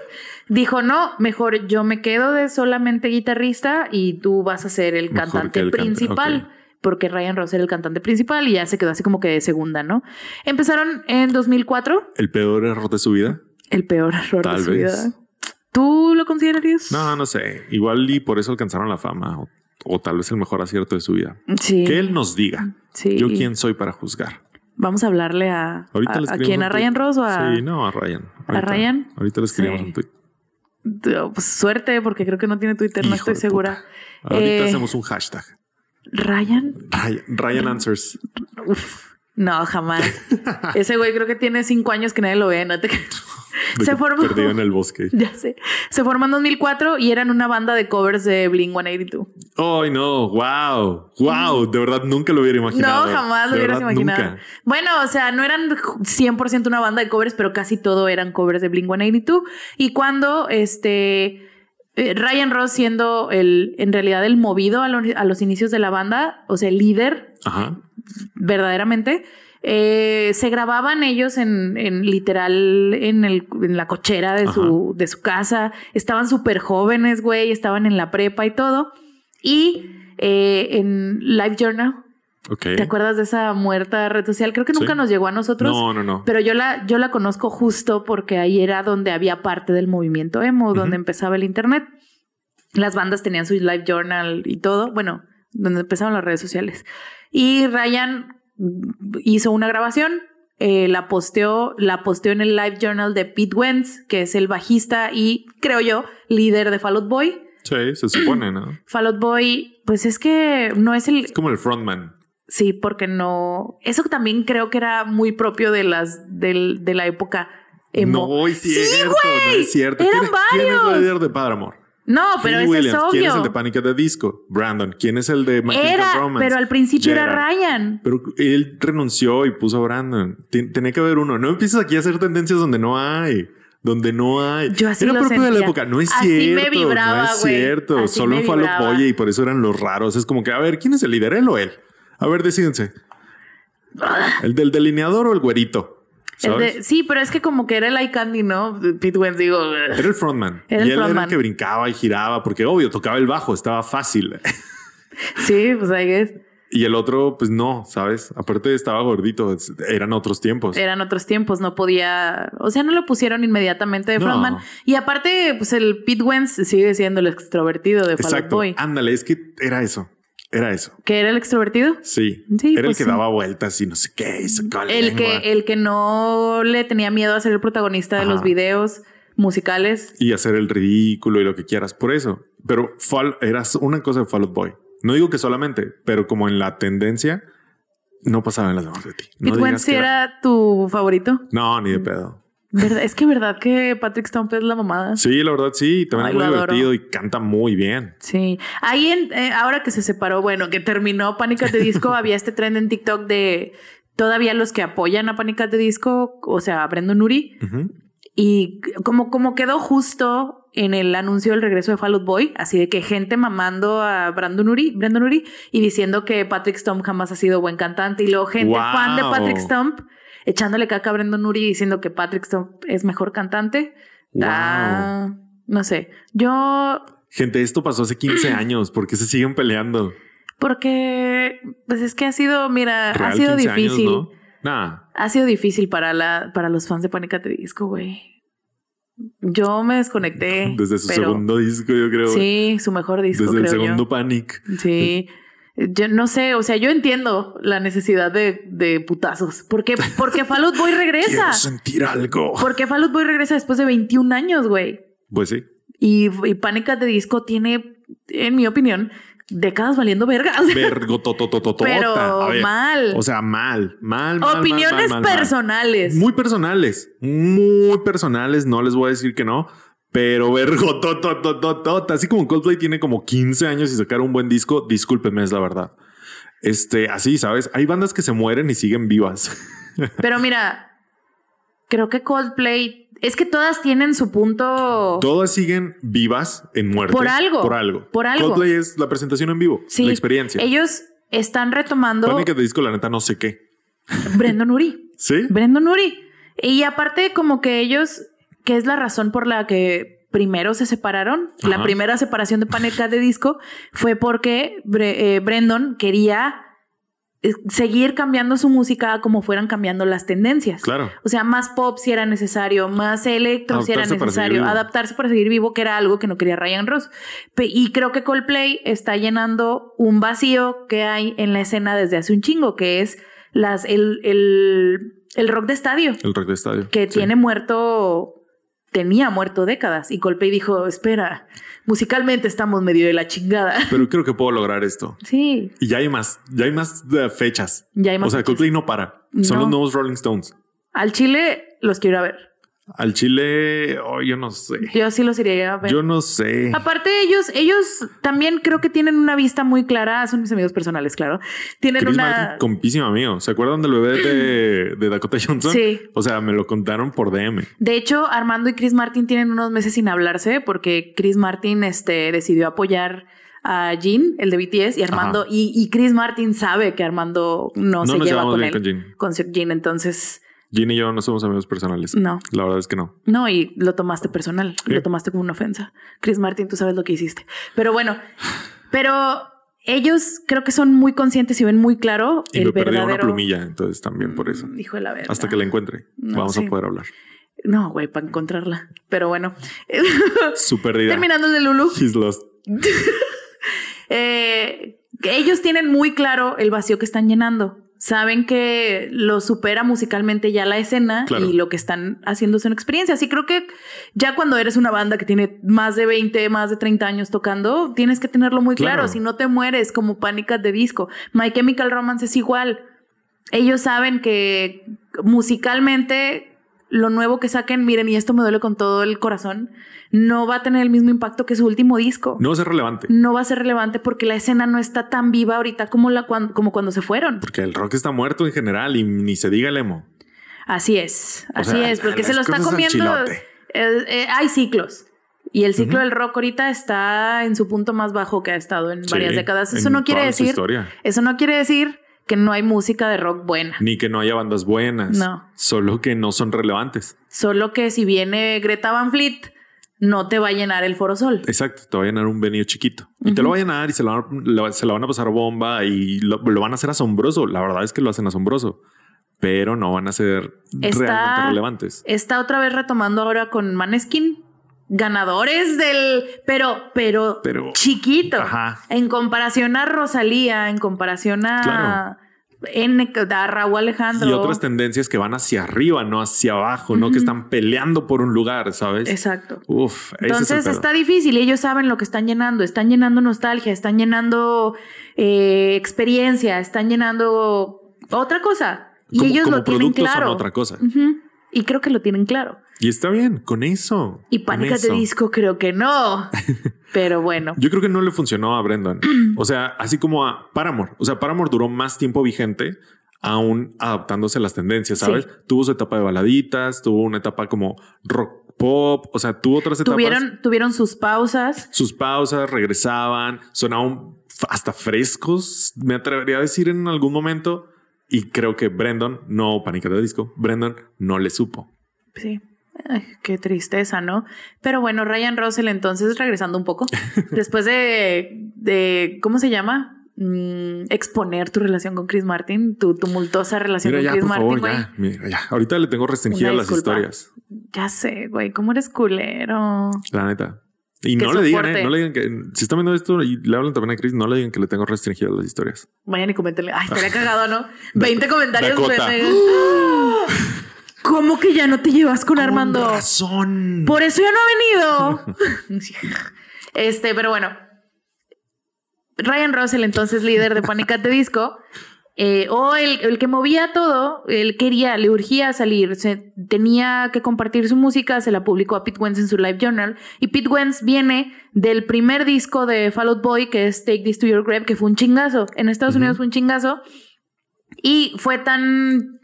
dijo, no, mejor yo me quedo de solamente guitarrista y tú vas a ser el Mejor cantante principal. Porque Ryan Ross era el cantante principal y ya se quedó así como que de segunda, ¿no? Empezaron en 2004, El peor error de su vida. el peor error Tal de su vez. vida. ¿Tú lo considerarías? No, no sé. Igual y por eso alcanzaron la fama. O, o tal vez el mejor acierto de su vida. Sí. Que él nos diga. sí. Yo quién soy para juzgar. Vamos a hablarle a, Ahorita a, ¿a quién, a. Ryan Ross o a, Sí, no, a Ryan. ¿A Ryan? Ahorita le escribimos Sí. un tweet. Pues, suerte, porque creo que no tiene Twitter, no estoy segura. Ahorita Eh, hacemos un hashtag. Ryan, Ryan, Ryan Answers. Uf, no, jamás. Ese güey creo que tiene cinco años que nadie lo ve, no te Se formó. Perdido en el bosque. Ya sé. Se formó en 2004 y eran una banda de covers de Blink 182. Ay, no. Wow. Wow. De verdad, nunca lo hubiera imaginado. No, jamás lo hubieras imaginado. nunca. Bueno, o sea, no eran 100% una banda de covers, pero casi todo eran covers de Blink 182. Y cuando este eh, Ryan Ross siendo el en realidad el movido a, lo- a los inicios de la banda, o sea, el líder Ajá. verdaderamente. eh, se grababan ellos en, en literal en, el, en la cochera de su, de su casa. Estaban súper jóvenes, güey. Estaban en la prepa y todo. Y eh, en Live Journal, Ok. ¿te acuerdas de esa muerta red social? Creo que nunca Sí. nos llegó a nosotros. No, no, no. Pero yo la, yo la conozco justo porque ahí era donde había parte del movimiento emo, donde empezaba el internet. Las bandas tenían su live journal y todo. Bueno, donde empezaron las redes sociales. Y Ryan hizo una grabación, eh, la posteó, la posteó en el live journal de Pete Wentz, que es el bajista y creo yo líder de Fall Out Boy. Sí, se supone, ¿no? Fall Out Boy, pues es que no es el, Es como el frontman. Sí, porque no. Eso también creo que era muy propio de las del, de la época emo. No es cierto, no es cierto. Eran ¿Quién, es- ¿Quién es varios. el líder de Paramore? No, pero Williams. es obvio. ¿Quién es el de Panic! at the Disco? Brandon. ¿Quién es el de era, Romance? pero al principio era Gerard. Ryan. Pero él renunció y puso a Brandon. Tenía que haber uno. No empieces aquí a hacer tendencias donde no hay. Donde no hay. Yo así Era lo propio de la sentía. época. No es Así me cierto. vibraba, no es güey. cierto. Así Solo me en vibraba. Boy y por eso eran los raros. Es como que, a ver, ¿quién es el líder? ¿Él o él? A ver, decídense. ¿El del delineador o el güerito? Sí, pero es que como que era el eye candy, ¿no? Pete Wentz, digo. Era el frontman. Era el y él era frontman. el que brincaba y giraba, porque obvio, tocaba el bajo, estaba fácil. Sí, pues ahí es. Y el otro, pues no, ¿sabes? Aparte estaba gordito, eran otros tiempos. Eran otros tiempos, no podía, o sea, no lo pusieron inmediatamente de No. frontman. Y aparte, pues el Pete Wentz sigue siendo el extrovertido de Fall Exacto. Boy. Ándale, es que era eso. Era eso. ¿Que era el extrovertido? Sí. Sí, era pues el que sí. daba vueltas y no sé qué. y sacaba El lengua. que, el que no le tenía miedo a ser el protagonista de los videos musicales. Y hacer el ridículo y lo que quieras. Por eso. Pero Fall, eras una cosa de Fall Out Boy. No digo que solamente, pero como en la tendencia, no pasaba en las demás de ti. No Pete Wentz que sí era tu favorito. No, ni de pedo. ¿Verdad? Es que verdad que Patrick Stump es la mamada. Sí, la verdad sí. También Ay, es muy adoro. divertido y canta muy bien. Sí. Ahí, en, eh, ahora que se separó, bueno, que terminó Pánicas de Disco, había este trend en TikTok de todavía los que apoyan a Pánicas de Disco, o sea, a Brandon Uri, y como, como quedó justo en el anuncio del regreso de Fall Out Boy, así de que gente mamando a Brandon Uri, Brandon Uri y diciendo que Patrick Stump jamás ha sido buen cantante, y luego gente Wow. fan de Patrick Stump echándole caca a Brandon Uri diciendo que Patrick Stump es mejor cantante. Wow. Ah, no sé. Yo Gente, esto pasó hace 15 años. ¿Por qué se siguen peleando? Porque, pues es que ha sido, mira, Real, ha sido 15 años, difícil. ¿no? Nah. Ha sido difícil para la, para los fans de Pánica de Disco, güey. Yo me desconecté. Desde su pero- segundo disco, yo creo. Sí, su mejor disco, Desde el creo segundo yo. Panic. Sí. Yo no sé, o sea, yo entiendo la necesidad de, de putazos. Porque, porque Fall Out Boy regresa. Quiero sentir algo. Porque Fall Out Boy regresa después de 21 años, güey. Pues sí. Y, y Pánica de Disco tiene, en mi opinión, décadas valiendo verga. O sea, Vergo totototota. pero A ver, mal. O sea, mal, mal, mal, Opiniones mal, mal. personales. Muy personales, muy personales. No les voy a decir que no, pero vergo totototota. Así como Coldplay tiene como 15 años y sacar un buen disco, discúlpenme, es la verdad. Este, así, sabes, hay bandas que se mueren y siguen vivas. Pero mira, creo que Coldplay es que todas tienen su punto. Todas siguen vivas en muerte. Por algo. Por algo. Por algo. Coldplay es la presentación en vivo, Sí, la experiencia. Ellos están retomando Pánica de disco, la neta, no sé qué. Brandon Uri. ¿Sí? Brandon Uri. Y aparte, como que ellos, que es la razón por la que primero se separaron, la primera separación de Pánica de disco fue porque Bre- eh, quería eh, seguir cambiando su música como fueran cambiando las tendencias. Claro. O sea, más pop si era necesario, más electro si era para necesario, adaptarse para seguir vivo, que era algo que no quería Ryan Ross. Y creo que Coldplay está llenando un vacío que hay en la escena desde hace un chingo, que es las, el, el, el rock de estadio, El rock de estadio. que Sí. tiene muerto, tenía muerto décadas. Y Coldplay dijo, espera, musicalmente estamos medio de la chingada. Pero creo que puedo lograr esto. Sí, Y ya hay más, ya hay más eh, fechas. ya hay más. o sea, fechas. Coldplay no para. Son No. los nuevos Rolling Stones. Al Chile los quiero ir a ver. Al Chile, oh, yo no sé. Yo sí los iría a ver. Yo no sé. Aparte, ellos, ellos también creo que tienen una vista muy clara. Son mis amigos personales, claro. Tienen Chris una. Martin, compísimo amigo. ¿Se acuerdan del bebé de, de Dakota Johnson? Sí. O sea, me lo contaron por DM. De hecho, Armando y Chris Martin tienen unos meses sin hablarse porque Chris Martin este, decidió apoyar a Jean, el de BTS, y Armando, y, y Chris Martin sabe que Armando no, No se lleva con bien él, con Jean. con Jean. Entonces, Jean y yo no somos amigos personales. no, La verdad es que no. no, y lo tomaste personal, Sí. lo tomaste como una ofensa. Chris Martin, tú sabes lo que hiciste. Pero bueno, pero ellos creo que son muy conscientes y ven muy claro Y el me perdí verdadero. una plumilla, entonces también por eso. Hijo de la verga. Hasta que la encuentre, No, vamos sí. a poder hablar. No, güey, para encontrarla. Pero bueno. Su perdida. Terminando el de Lulu. He's lost. eh, ellos tienen muy claro el vacío que están llenando. Saben que lo supera musicalmente ya la escena Claro. y lo que están haciendo es una experiencia. Así creo que ya cuando eres una banda que tiene más de 20, más de 30 años tocando, tienes que tenerlo muy claro. Claro. Si no te mueres como pánicas de disco. My Chemical Romance es igual. Ellos saben que musicalmente lo nuevo que saquen, miren, y esto me duele con todo el corazón, no va a tener el mismo impacto que su último disco No va a ser relevante. no va a ser relevante porque la escena no está tan viva ahorita como, la, cuan- como cuando se fueron. Porque el rock está muerto en general y ni se diga el emo. Así es, O así sea, es, porque se lo está comiendo. Eh, eh, hay ciclos. Y el ciclo del rock ahorita está en su punto más bajo que ha estado en varias décadas. Eso no quiere decir. historia. Eso no quiere decir que no hay música de rock buena. Ni que no haya bandas buenas. No. Solo que no son relevantes. Solo que si viene Greta Van Fleet, no te va a llenar el Foro Sol. Exacto. Te va a llenar un venio chiquito. Y te lo va a llenar y se, lo van a- lo- se la van a pasar bomba y lo, lo van a hacer asombroso. La verdad es que lo hacen asombroso. Pero no van a ser Está- realmente relevantes. Está otra vez retomando ahora con Maneskin. Ganadores del. Pero, pero, Pero- chiquito. Ajá. En comparación a Rosalía, en comparación a. Claro. N, a Raúl Alejandro. Y otras tendencias que van hacia arriba, no hacia abajo, no que están peleando por un lugar, ¿sabes? Exacto. Uf, es Entonces está difícil y ellos saben lo que están llenando. Están llenando nostalgia, están llenando eh, experiencia, están llenando otra cosa. Y Como- ellos como lo tienen son claro. otra cosa. Y creo que lo tienen claro. Y está bien, con eso. Y Pánica de. Disco creo que no. Pero bueno. Yo creo que no le funcionó a Brendan. O sea, así como a Paramore. O sea, Paramore duró más tiempo vigente, aún adaptándose a las tendencias, ¿sabes? Sí. Tuvo su etapa de baladitas, tuvo una etapa como rock pop, o sea, tuvo otras etapas. Tuvieron, tuvieron sus pausas. sus pausas, regresaban, sonaban hasta frescos, me atrevería a decir en algún momento. Y creo que Brendan, no Pánica de Disco, Brendan no le supo. Sí. Ay, qué tristeza, ¿no? Pero bueno, Ryan Russell, entonces, regresando un poco, después de, de ¿cómo se llama? Mm, exponer tu relación con Chris Martin, tu tumultuosa relación Mira, con ya, Chris por Martin, favor, ya, mira, ya. Ahorita le tengo restringidas las historias, Ya sé, güey, ¿cómo eres culero? la neta. Y no le digan, eh, no le digan que si están viendo esto y le hablan también a Chris, no le digan que le tengo restringidas las historias. Vayan y coméntenle. Ay, estaría cagado, ¿no? 20 comentarios. ¿Cómo que ya no te llevas con Armando? Con razón. Por eso ya no ha venido. este, pero bueno. Ryan Russell, entonces líder de Panic! at the Disco, eh, o el, el que movía todo, él quería, le urgía salir, se, tenía que compartir su música, se la publicó a Pete Wentz en su Live Journal. Y Pete Wentz viene del primer disco de Fall Out Boy, que es Take This to Your Grave, que fue un chingazo. En Estados. Unidos fue un chingazo. Y fue tan,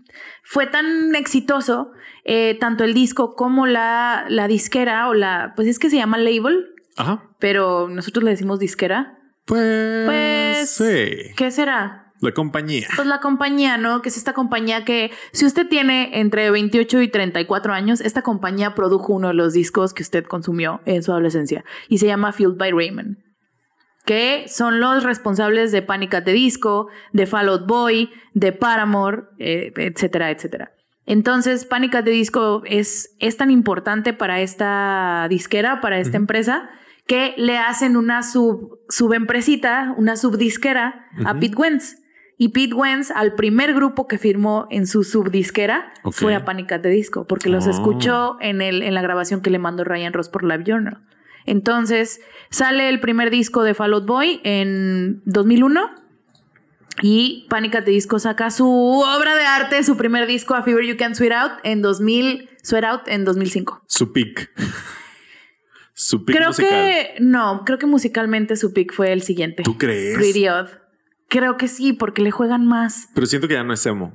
fue tan exitoso, eh, tanto el disco como la, la disquera, o la, pues es que se llama label, Ajá. pero nosotros le decimos disquera. Pues, Pues, sí. ¿qué será? La compañía. Pues la compañía, ¿no? Que es esta compañía que, si usted tiene entre 28 y 34 años, esta compañía produjo uno de los discos que usted consumió en su adolescencia y se llama Fueled by Raymond, que son los responsables de Panic! at the Disco, de Fall Out Boy, de Paramore, eh, etcétera, etcétera. Entonces, Panic! at the Disco es, es tan importante para esta disquera, para esta empresa, que le hacen una sub, subempresita, una subdisquera a Ujú. Pete Wentz. Y Pete Wentz, al primer grupo que firmó en su subdisquera, Ok. fue a Panic! at the Disco, porque los Oh. escuchó en, el, en la grabación que le mandó Ryan Ross por Live Journal. Entonces, sale el primer disco de Fall Out Boy en 2001 y Panic! at the Disco saca su obra de arte, su primer disco, A Fever You Can Sweat Out, en 2000, Sweat Out en 2005. Su pick. Su pick Creo musical. que, no, creo que musicalmente su pick fue el siguiente. ¿Tú crees? Pretty Odd. Creo que sí, porque le juegan más. Pero siento que ya no es emo.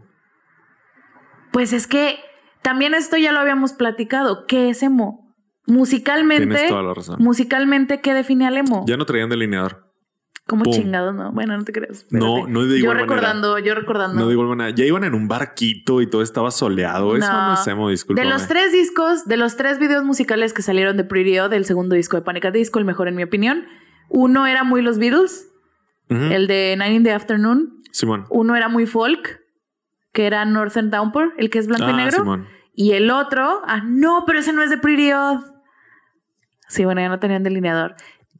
Pues es que también esto ya lo habíamos platicado. ¿Qué es emo? Musicalmente, Tienes toda la razón. musicalmente, ¿qué define al emo? Ya no traían delineador. Como chingados, no. Bueno, no te creas. No, espérate. no de Yo igual manera. recordando, yo recordando. No de igual manera. Ya iban en un barquito y todo estaba soleado. Eso No. es emo, disculpa. de los tres discos, de los tres videos musicales que salieron de Pretty del segundo disco de Panic! at Disco, el mejor en mi opinión. Uno era muy los Beatles, el de Nine in the Afternoon. Simón. Uno era muy folk, que era Northern Downpour, el que es blanco y Ah, negro. Simón. Y el otro, ah, no, pero ese no es de Pretty Odd. Sí, bueno, ya no tenían delineador.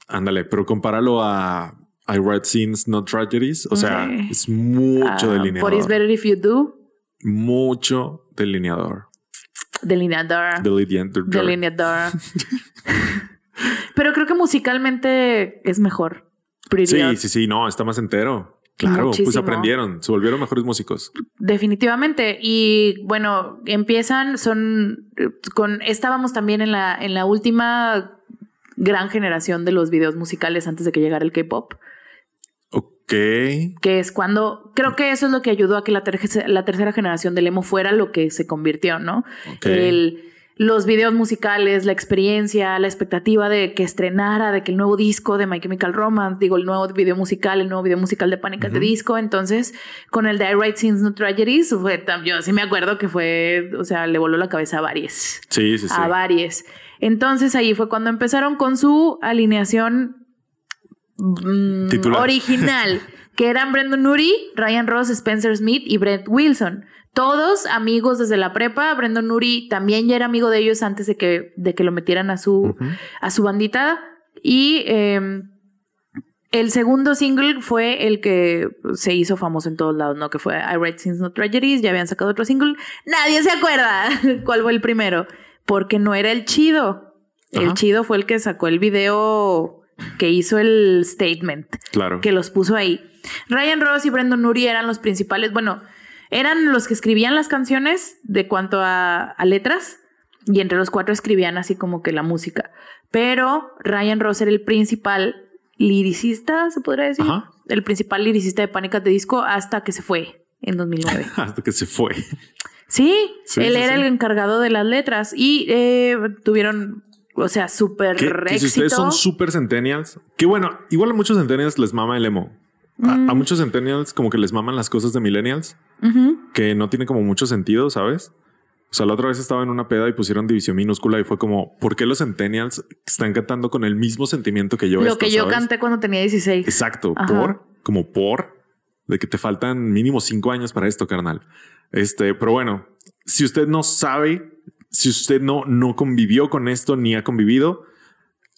Ándale, pero compáralo a I Write Scenes, Not Tragedies. O sea, es mucho Ah, delineador. What is better if you do? Mucho delineador. Delineador. Delineador. Delineador. pero creo que musicalmente es mejor. Pretty Odd. Sí, sí, sí. No, está más entero. Claro, pues aprendieron. Se volvieron mejores músicos. Definitivamente. Y bueno, empiezan, son con. Estábamos también en la, en la última gran generación de los videos musicales antes de que llegara el K-pop. Ok. que es cuando creo que eso es lo que ayudó a que la, terce- la tercera generación del emo fuera lo que se convirtió, ¿no? Ok. El, los videos musicales, la experiencia, la expectativa de que estrenara, de que el nuevo disco de My Chemical Romance, digo, el nuevo video musical, el nuevo video musical de Pánica de Disco. Entonces, con el de I Write Scenes No Tragedies, fue, yo sí me acuerdo que fue, o sea, le voló la cabeza a varios. Sí, sí, sí. A varios. Entonces, ahí fue cuando empezaron con su alineación mm, original, que eran Brendan Urie, Ryan Ross, Spencer Smith y Brett Wilson. Todos amigos desde la prepa. Brendan Urie también ya era amigo de ellos antes de que, de que lo metieran a su, a su bandita. Y eh, el segundo single fue el que se hizo famoso en todos lados, ¿no? Que fue I Write Sins No Tragedies. Ya habían sacado otro single. Nadie se acuerda cuál fue el primero. Porque no era el chido. El chido fue el que sacó el video que hizo el statement Claro. que los puso ahí. Ryan Ross y Brendan Urie eran los principales, bueno, eran los que escribían las canciones de cuanto a, a letras y entre los cuatro escribían así como que la música. Pero Ryan Ross era el principal liricista, se podría decir. Ajá. El principal liricista de Pánicas de Disco hasta que se fue en 2009. Hasta que se fue. Sí, Sí, él sí, era sí. el encargado de las letras y eh, tuvieron, o sea, súper Que, que si éxito. ustedes son super centennials, que bueno, igual a muchos centennials les mama el emo. A, Mm. a muchos centennials como que les maman las cosas de millennials, que no tiene como mucho sentido, ¿sabes? O sea, la otra vez estaba en una peda y pusieron división minúscula y fue como, ¿por qué los centennials están cantando con el mismo sentimiento que yo? Lo que yo ¿sabes? canté cuando tenía 16. Exacto, Ajá. por, como por, de que te faltan mínimo cinco años para esto, carnal. Este, pero bueno, si usted no sabe, si usted no, no convivió con esto ni ha convivido,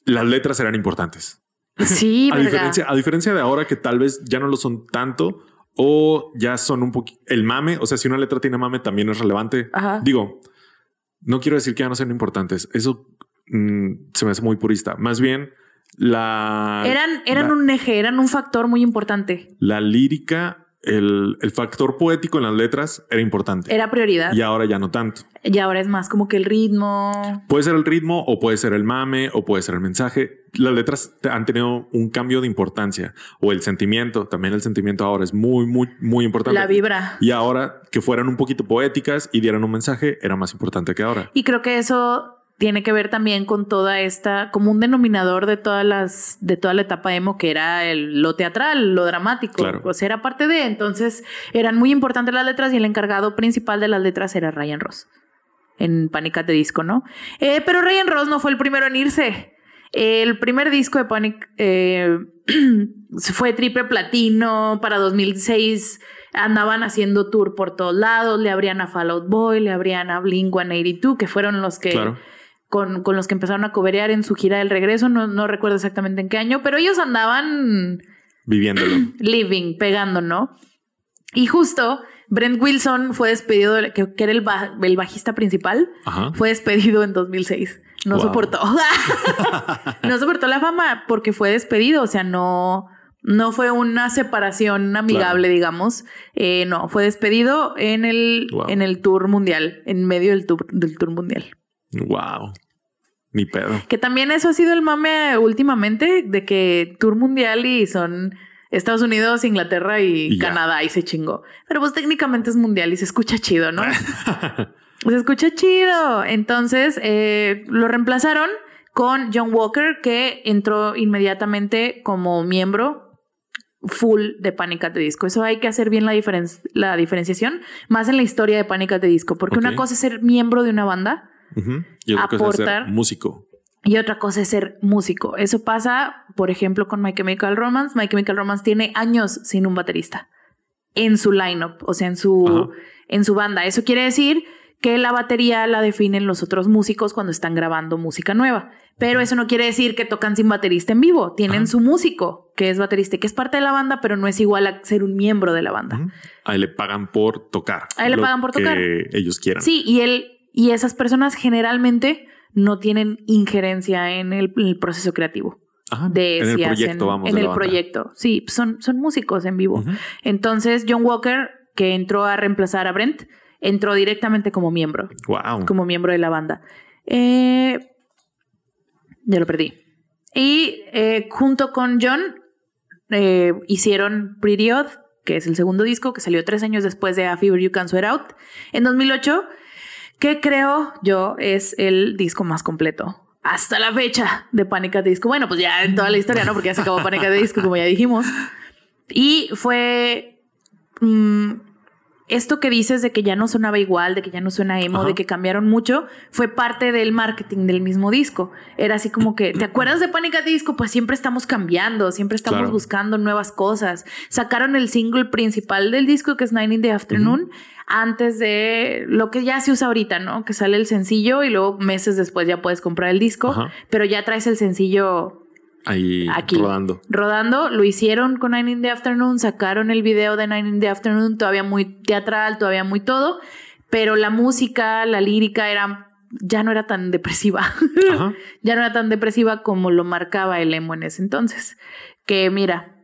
las letras eran importantes. Sí, a, diferencia, a diferencia de ahora que tal vez ya no lo son tanto o ya son un poquito el mame. O sea, si una letra tiene mame también es relevante. Ajá. Digo, no quiero decir que ya no sean importantes. Eso mm, se me hace muy purista. Más bien la, Eran, eran la- un eje, eran un factor muy importante. la lírica, el, el factor poético en las letras era importante. Era prioridad. Y ahora ya no tanto. Y ahora es más como que el ritmo. Puede ser el ritmo o puede ser el mame o puede ser el mensaje. Las letras han tenido un cambio de importancia o el sentimiento. También el sentimiento ahora es muy, muy, muy importante. La vibra. Y ahora que fueran un poquito poéticas y dieran un mensaje era más importante que ahora. Y creo que eso tiene que ver también con toda esta, como un denominador de todas las, de toda la etapa emo, que era el, lo teatral, lo dramático. Claro. Sea, era parte de. Entonces, eran muy importantes las letras y el encargado principal de las letras era Ryan Ross. En Panic! at the Disco, ¿no? Eh, pero Ryan Ross no fue el primero en irse. El primer disco de Panic eh, fue triple platino para 2006. Andaban haciendo tour por todos lados. Le abrían a Fall Out Boy, le abrían a Blink 182, que fueron los que Claro. Con, con los que empezaron a coberear en su gira del regreso. No, no recuerdo exactamente en qué año, pero ellos andaban Viviéndolo. living, pegando, ¿no? Y justo Brent Wilson fue despedido, de- que, que era el, ba- el bajista principal, Ajá. fue despedido en 2006. No Wow. soportó. no soportó la fama porque fue despedido. O sea, no, no fue una separación amigable, Claro. digamos. Eh, no, fue despedido en el, Wow. en el tour mundial, en medio del tour, del tour mundial. Wow. Ni pedo. Que también eso ha sido el mame últimamente, de que tour mundial y son Estados Unidos, Inglaterra y. Canadá y se chingó. Pero pues técnicamente es mundial y se escucha chido, ¿no? Se escucha chido. Entonces eh, lo reemplazaron con John Walker, que entró inmediatamente como miembro full de Panic! at the Disco. Eso hay que hacer bien la, diferen- la diferenciación, más en la historia de Panic! at the Disco, porque una cosa es ser miembro de una banda Y otra cosa es ser músico. y otra cosa es ser músico. Eso pasa, por ejemplo, con My Chemical Romance. My Chemical Romance tiene años sin un baterista en su lineup, o sea, en su, Ajá. en su banda. Eso quiere decir que la batería la definen los otros músicos cuando están grabando música nueva. Pero eso no quiere decir que tocan sin baterista en vivo. Tienen Ajá. su músico, que es baterista, que es parte de la banda, pero no es igual a ser un miembro de la banda. Ahí le pagan por tocar. Ahí le pagan por tocar. Que ellos quieran. Sí, y él y esas personas generalmente no tienen injerencia en el, en el proceso creativo. Ajá. de en el si proyecto, hacen- vamos. En el proyecto. Sí, son, son músicos en vivo. Entonces, John Walker, que entró a reemplazar a Brent, entró directamente como miembro, Wow. como miembro de la banda. Eh, ya lo perdí. Y eh, junto con John eh, hicieron Pretty Odd, que es el segundo disco que salió tres años después de A Fever You Can Swear Out, en 2008, que creo yo es el disco más completo hasta la fecha de Pánica de Disco. Bueno, pues ya en toda la historia, ¿no? Porque ya se acabó Pánica de Disco, como ya dijimos. Y fue mm, esto que dices de que ya no sonaba igual, de que ya no suena emo, Ajá. de que cambiaron mucho, fue parte del marketing del mismo disco. Era así como que, ¿te acuerdas de Pánica de Disco? Pues siempre estamos cambiando, siempre estamos Claro. buscando nuevas cosas. Sacaron el single principal del disco, que es Nine in the Afternoon, antes de lo que ya se usa ahorita, ¿no? Que sale el sencillo y luego meses después ya puedes comprar el disco, Ajá. pero ya traes el sencillo Ahí Aquí. rodando. rodando. Lo hicieron con Nine in the Afternoon, sacaron el video de Nine in the Afternoon, todavía muy teatral, todavía muy todo, pero la música, la lírica era ya no era tan depresiva. Ajá. ya no era tan depresiva como lo marcaba el emo en ese entonces. Que mira,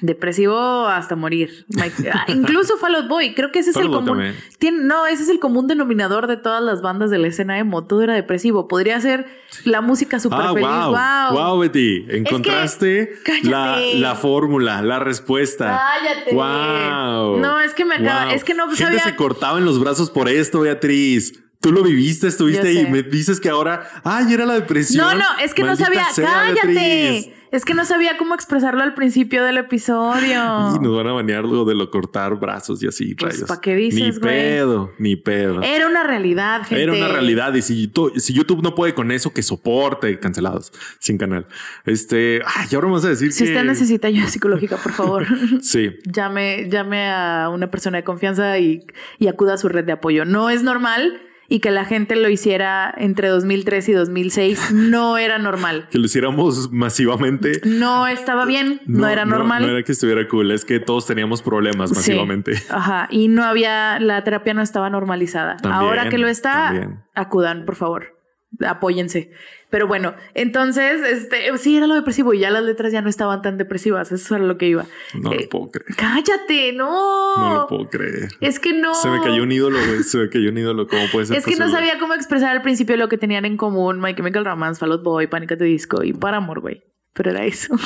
depresivo hasta morir. Mike- ah, incluso Fall Out Boy, creo que ese es Fall el común. Tiene- no, ese es el común denominador de todas las bandas de la escena emo. Todo era depresivo. Podría ser la música súper Ah, feliz. wow. Wow. Wow, Betty. Encontraste la, la fórmula, la respuesta. Cállate. Wow. No, es que me acaba, Wow. es que no Gente sabía. se cortaba en los brazos por esto, Beatriz. Tú lo viviste, estuviste ahí. sé. Me dices que ahora, ay, era la depresión. No, no, es que Maldita no sabía. sea, Cállate. Beatriz. Es que no sabía cómo expresarlo al principio del episodio. Y nos van a banear lo de lo cortar brazos y así, Pues, rayos. ¿pa' qué dices, Ni pedo, ni pedo. Era una realidad, gente. Era una realidad. Y si, si YouTube no puede con eso, que soporte cancelados sin canal. Este, ay, ahora vamos a decir Si que. usted necesita ayuda psicológica, por favor, Sí. llame, llame a una persona de confianza y, y acuda a su red de apoyo. No es normal y que la gente lo hiciera entre 2003 y 2006 no era normal. Que lo hiciéramos masivamente. No estaba bien, no, era normal. No, era que estuviera cool, es que todos teníamos problemas Sí. masivamente. Ajá. Y no había, la terapia no estaba normalizada. También, Ahora que lo está, también. acudan, por favor. Apóyense. Pero bueno, entonces, este, sí era lo depresivo y ya las letras ya no estaban tan depresivas. Eso era lo que iba. No Eh, lo puedo creer. Cállate, no. No lo puedo creer. Es que no. Se me cayó un ídolo, güey. Se me cayó un ídolo. ¿Cómo puede ser Es que no sabía cómo expresar al principio lo que tenían en común My Chemical Romance, Fall Out Boy, Panic! at the Disco y Paramore, güey. Pero era eso.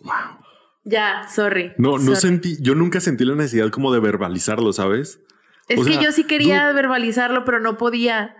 Wow. ya, sorry. No, no sentí, yo nunca sentí la necesidad como de verbalizarlo, ¿sabes? Es o que sea, yo sí quería verbalizarlo, pero no podía.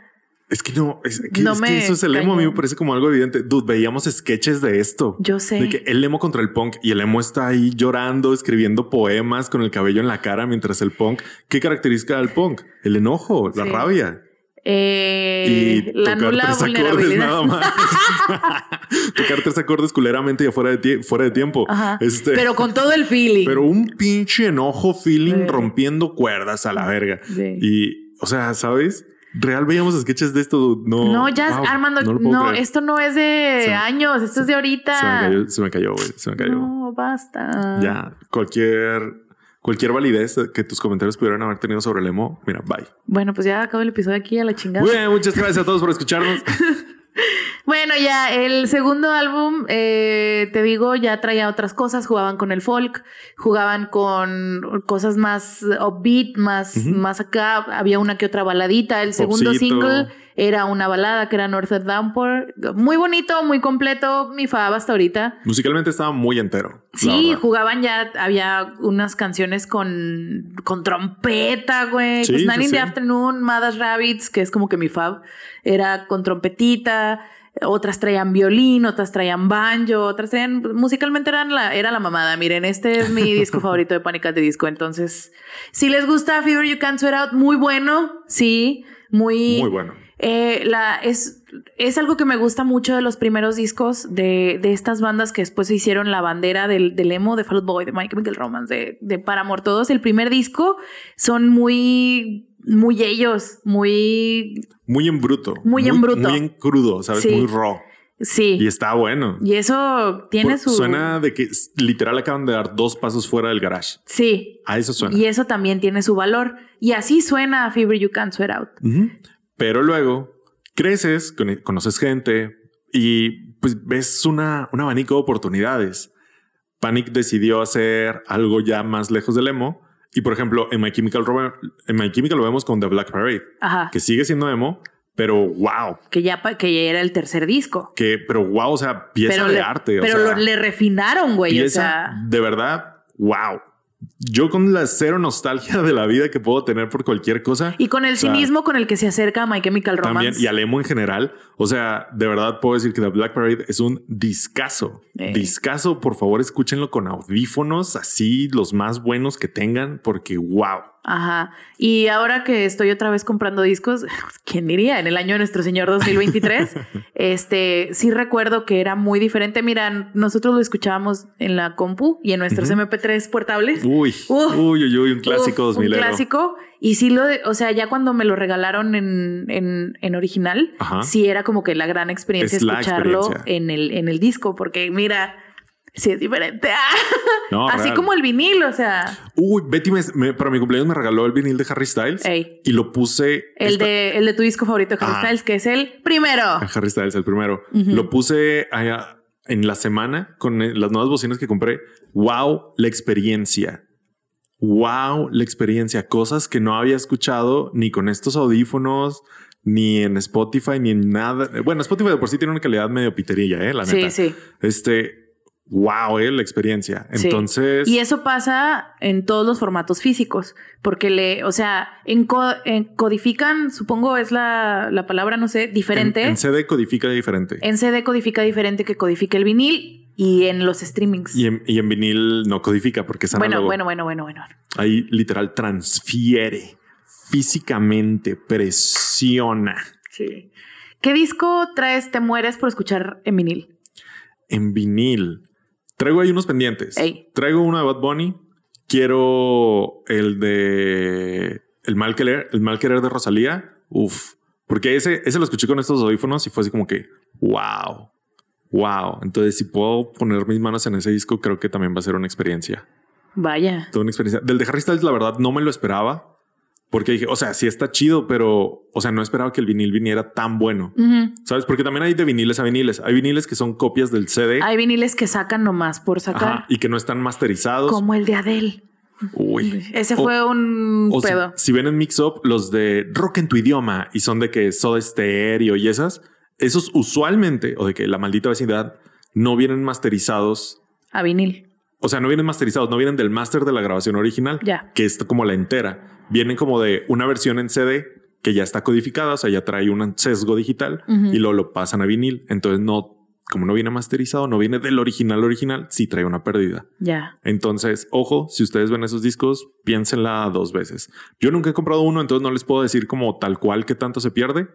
Es que no, es que, No es me que eso es el emo. A mí me parece como algo evidente. Dude, veíamos sketches de esto. Yo sé. De que el emo contra el punk y el emo está ahí llorando, escribiendo poemas con el cabello en la cara mientras el punk. ¿Qué caracteriza al punk? El enojo, la Sí. rabia. Eh, y la tocar nula tres acordes nada más. tocar tres acordes culeramente y afuera de, fuera de tiempo. Ajá. Este, Pero con todo el feeling. pero un pinche enojo feeling Sí. rompiendo cuerdas a la verga. Sí. Y, o sea, ¿sabes? Real veíamos sketches de esto. No, no, ya, wow, Armando, no, esto no es de Se años, esto es de ahorita. Se me cayó, se me cayó, güey. Se me cayó. No, basta. Ya, cualquier, cualquier validez que tus comentarios pudieran haber tenido sobre el emo, mira, bye. Bueno, pues ya acabo el episodio aquí a la chingada. Muy bien, muchas gracias a todos por escucharnos. Bueno, ya el segundo álbum, eh, te digo, ya traía otras cosas. Jugaban con el folk, jugaban con cosas más upbeat, más, más acá. Había una que otra baladita. El segundo Popcito. single era una balada que era North Downpour. Muy bonito, muy completo. Mi fab hasta ahorita. Musicalmente estaba muy entero. Sí, jugaban ya, había unas canciones con, con trompeta, güey. Sí, pues sí, Nine in the. Afternoon, Madas Rabbits, que es como que mi fab, era con trompetita. Otras traían violín, otras traían banjo, otras traían. Musicalmente eran la, era la mamada. Miren, este es mi disco favorito de Panic! at the Disco. Entonces, si les gusta Fever You Can't Sweat Out, muy bueno. Sí, muy. Muy bueno. Eh, la, es, es algo que me gusta mucho de los primeros discos de, de estas bandas que después se hicieron la bandera del, del emo, de Fall Out Boy, de My Chemical Romance, de, de Paramore. Todos el primer disco son muy, muy ellos, muy... Muy en bruto. Muy en bruto. Muy en crudo, ¿sabes? Sí. Muy raw. Sí. Y está bueno. Y eso tiene Por- su... Suena de que literal acaban de dar dos pasos fuera del garage. Sí. A eso suena. Y eso también tiene su valor. Y así suena Fever You Can't Sweat Out. Pero luego creces, con- conoces gente y pues ves una, un abanico de oportunidades. Panic decidió hacer algo ya más lejos del emo. Y por ejemplo, en My Chemical, Ro- en My Chemical lo vemos con The Black Parade, Ajá. que sigue siendo emo, pero wow, Que ya, que ya era el tercer disco. que, pero wow, o sea, pieza pero de le, arte. o pero sea, lo- le refinaron, güey. O pieza sea, de verdad, wow. Yo con la cero nostalgia de la vida que puedo tener por cualquier cosa. Y con el sea, cinismo con el que se acerca a My Chemical Romance. También, y al emo en general. O sea, de verdad puedo decir que The Black Parade es un discazo. Eh. Discazo. Por favor, escúchenlo con audífonos, así los más buenos que tengan, porque wow. Ajá. Y ahora que estoy otra vez comprando discos, ¿quién diría? En el año de nuestro señor 2023, este sí recuerdo que era muy diferente. Mira, nosotros lo escuchábamos en la compu y en nuestros Ujú. MP3 portables. Uy, Uf. uy, uy, uy, un clásico Uf, 2000 Un clásico. Y sí lo, de- o sea, ya cuando me lo regalaron en, en, en original, Ajá. sí era como que la gran experiencia Es escucharlo experiencia. en el, en el disco, porque mira, sí es diferente. No, Así real. como el vinil, o sea, Uy, Betty me, me- para mi cumpleaños me regaló el vinil de Harry Styles Ey. y lo puse. el esta- de, el de tu disco favorito de Harry Ah. Styles, que es el primero. a Harry Styles, el primero. Lo puse allá en la semana con eh, las nuevas bocinas que compré. Wow, la experiencia. Wow, la experiencia. Cosas que no había escuchado ni con estos audífonos, ni en Spotify, ni en nada. Bueno, Spotify de por sí tiene una calidad medio piterilla, eh, la Sí, neta. sí. Este, wow, eh, la experiencia. Sí. Entonces, Y eso pasa en todos los formatos físicos, porque le, o sea, encodifican, supongo es la, la palabra, no sé, diferente. en, En, en CD codifica diferente. CD codifica diferente que codifica el vinil y en los streamings. Y en, y en vinil no codifica porque es bueno, bueno, bueno, bueno, bueno. Ahí literal transfiere físicamente, presiona. Sí. ¿Qué disco traes, te mueres por escuchar en vinil? En vinil. Traigo ahí unos pendientes. Ey. Traigo uno de Bad Bunny. Quiero el de El Mal Querer, el Mal Querer de Rosalía. Uf. Porque ese, ese lo escuché con estos audífonos y fue así como que wow. Wow. Entonces, si puedo poner mis manos en ese disco, creo que también va a ser una experiencia. Vaya. Toda una experiencia. Del de Harry Styles, la verdad, no me lo esperaba. Porque dije, o sea, sí está chido, pero, o sea, no esperaba que el vinil viniera tan bueno. ¿Sabes? Porque también hay de viniles a viniles. Hay viniles que son copias del CD. Hay viniles que sacan nomás por sacar, ajá, y que no están masterizados. como el de Adele. Uy. Ese O- fue un O si, pedo. si ven en Mix Up los de rock en tu idioma y son de que Soda Stereo y esas, esos usualmente, o de que la maldita vecindad, no vienen masterizados. A vinil. O sea, no vienen masterizados, no vienen del máster de la grabación original, Ya. que es como la entera. Vienen como de una versión en CD que ya está codificada, o sea, ya trae un sesgo digital y luego lo pasan a vinil. Entonces, no, como no viene masterizado, no viene del original original, sí trae una pérdida. Ya. Entonces, ojo, si ustedes ven esos discos, piénsenla dos veces. Yo nunca he comprado uno, entonces no les puedo decir como tal cual qué tanto se pierde,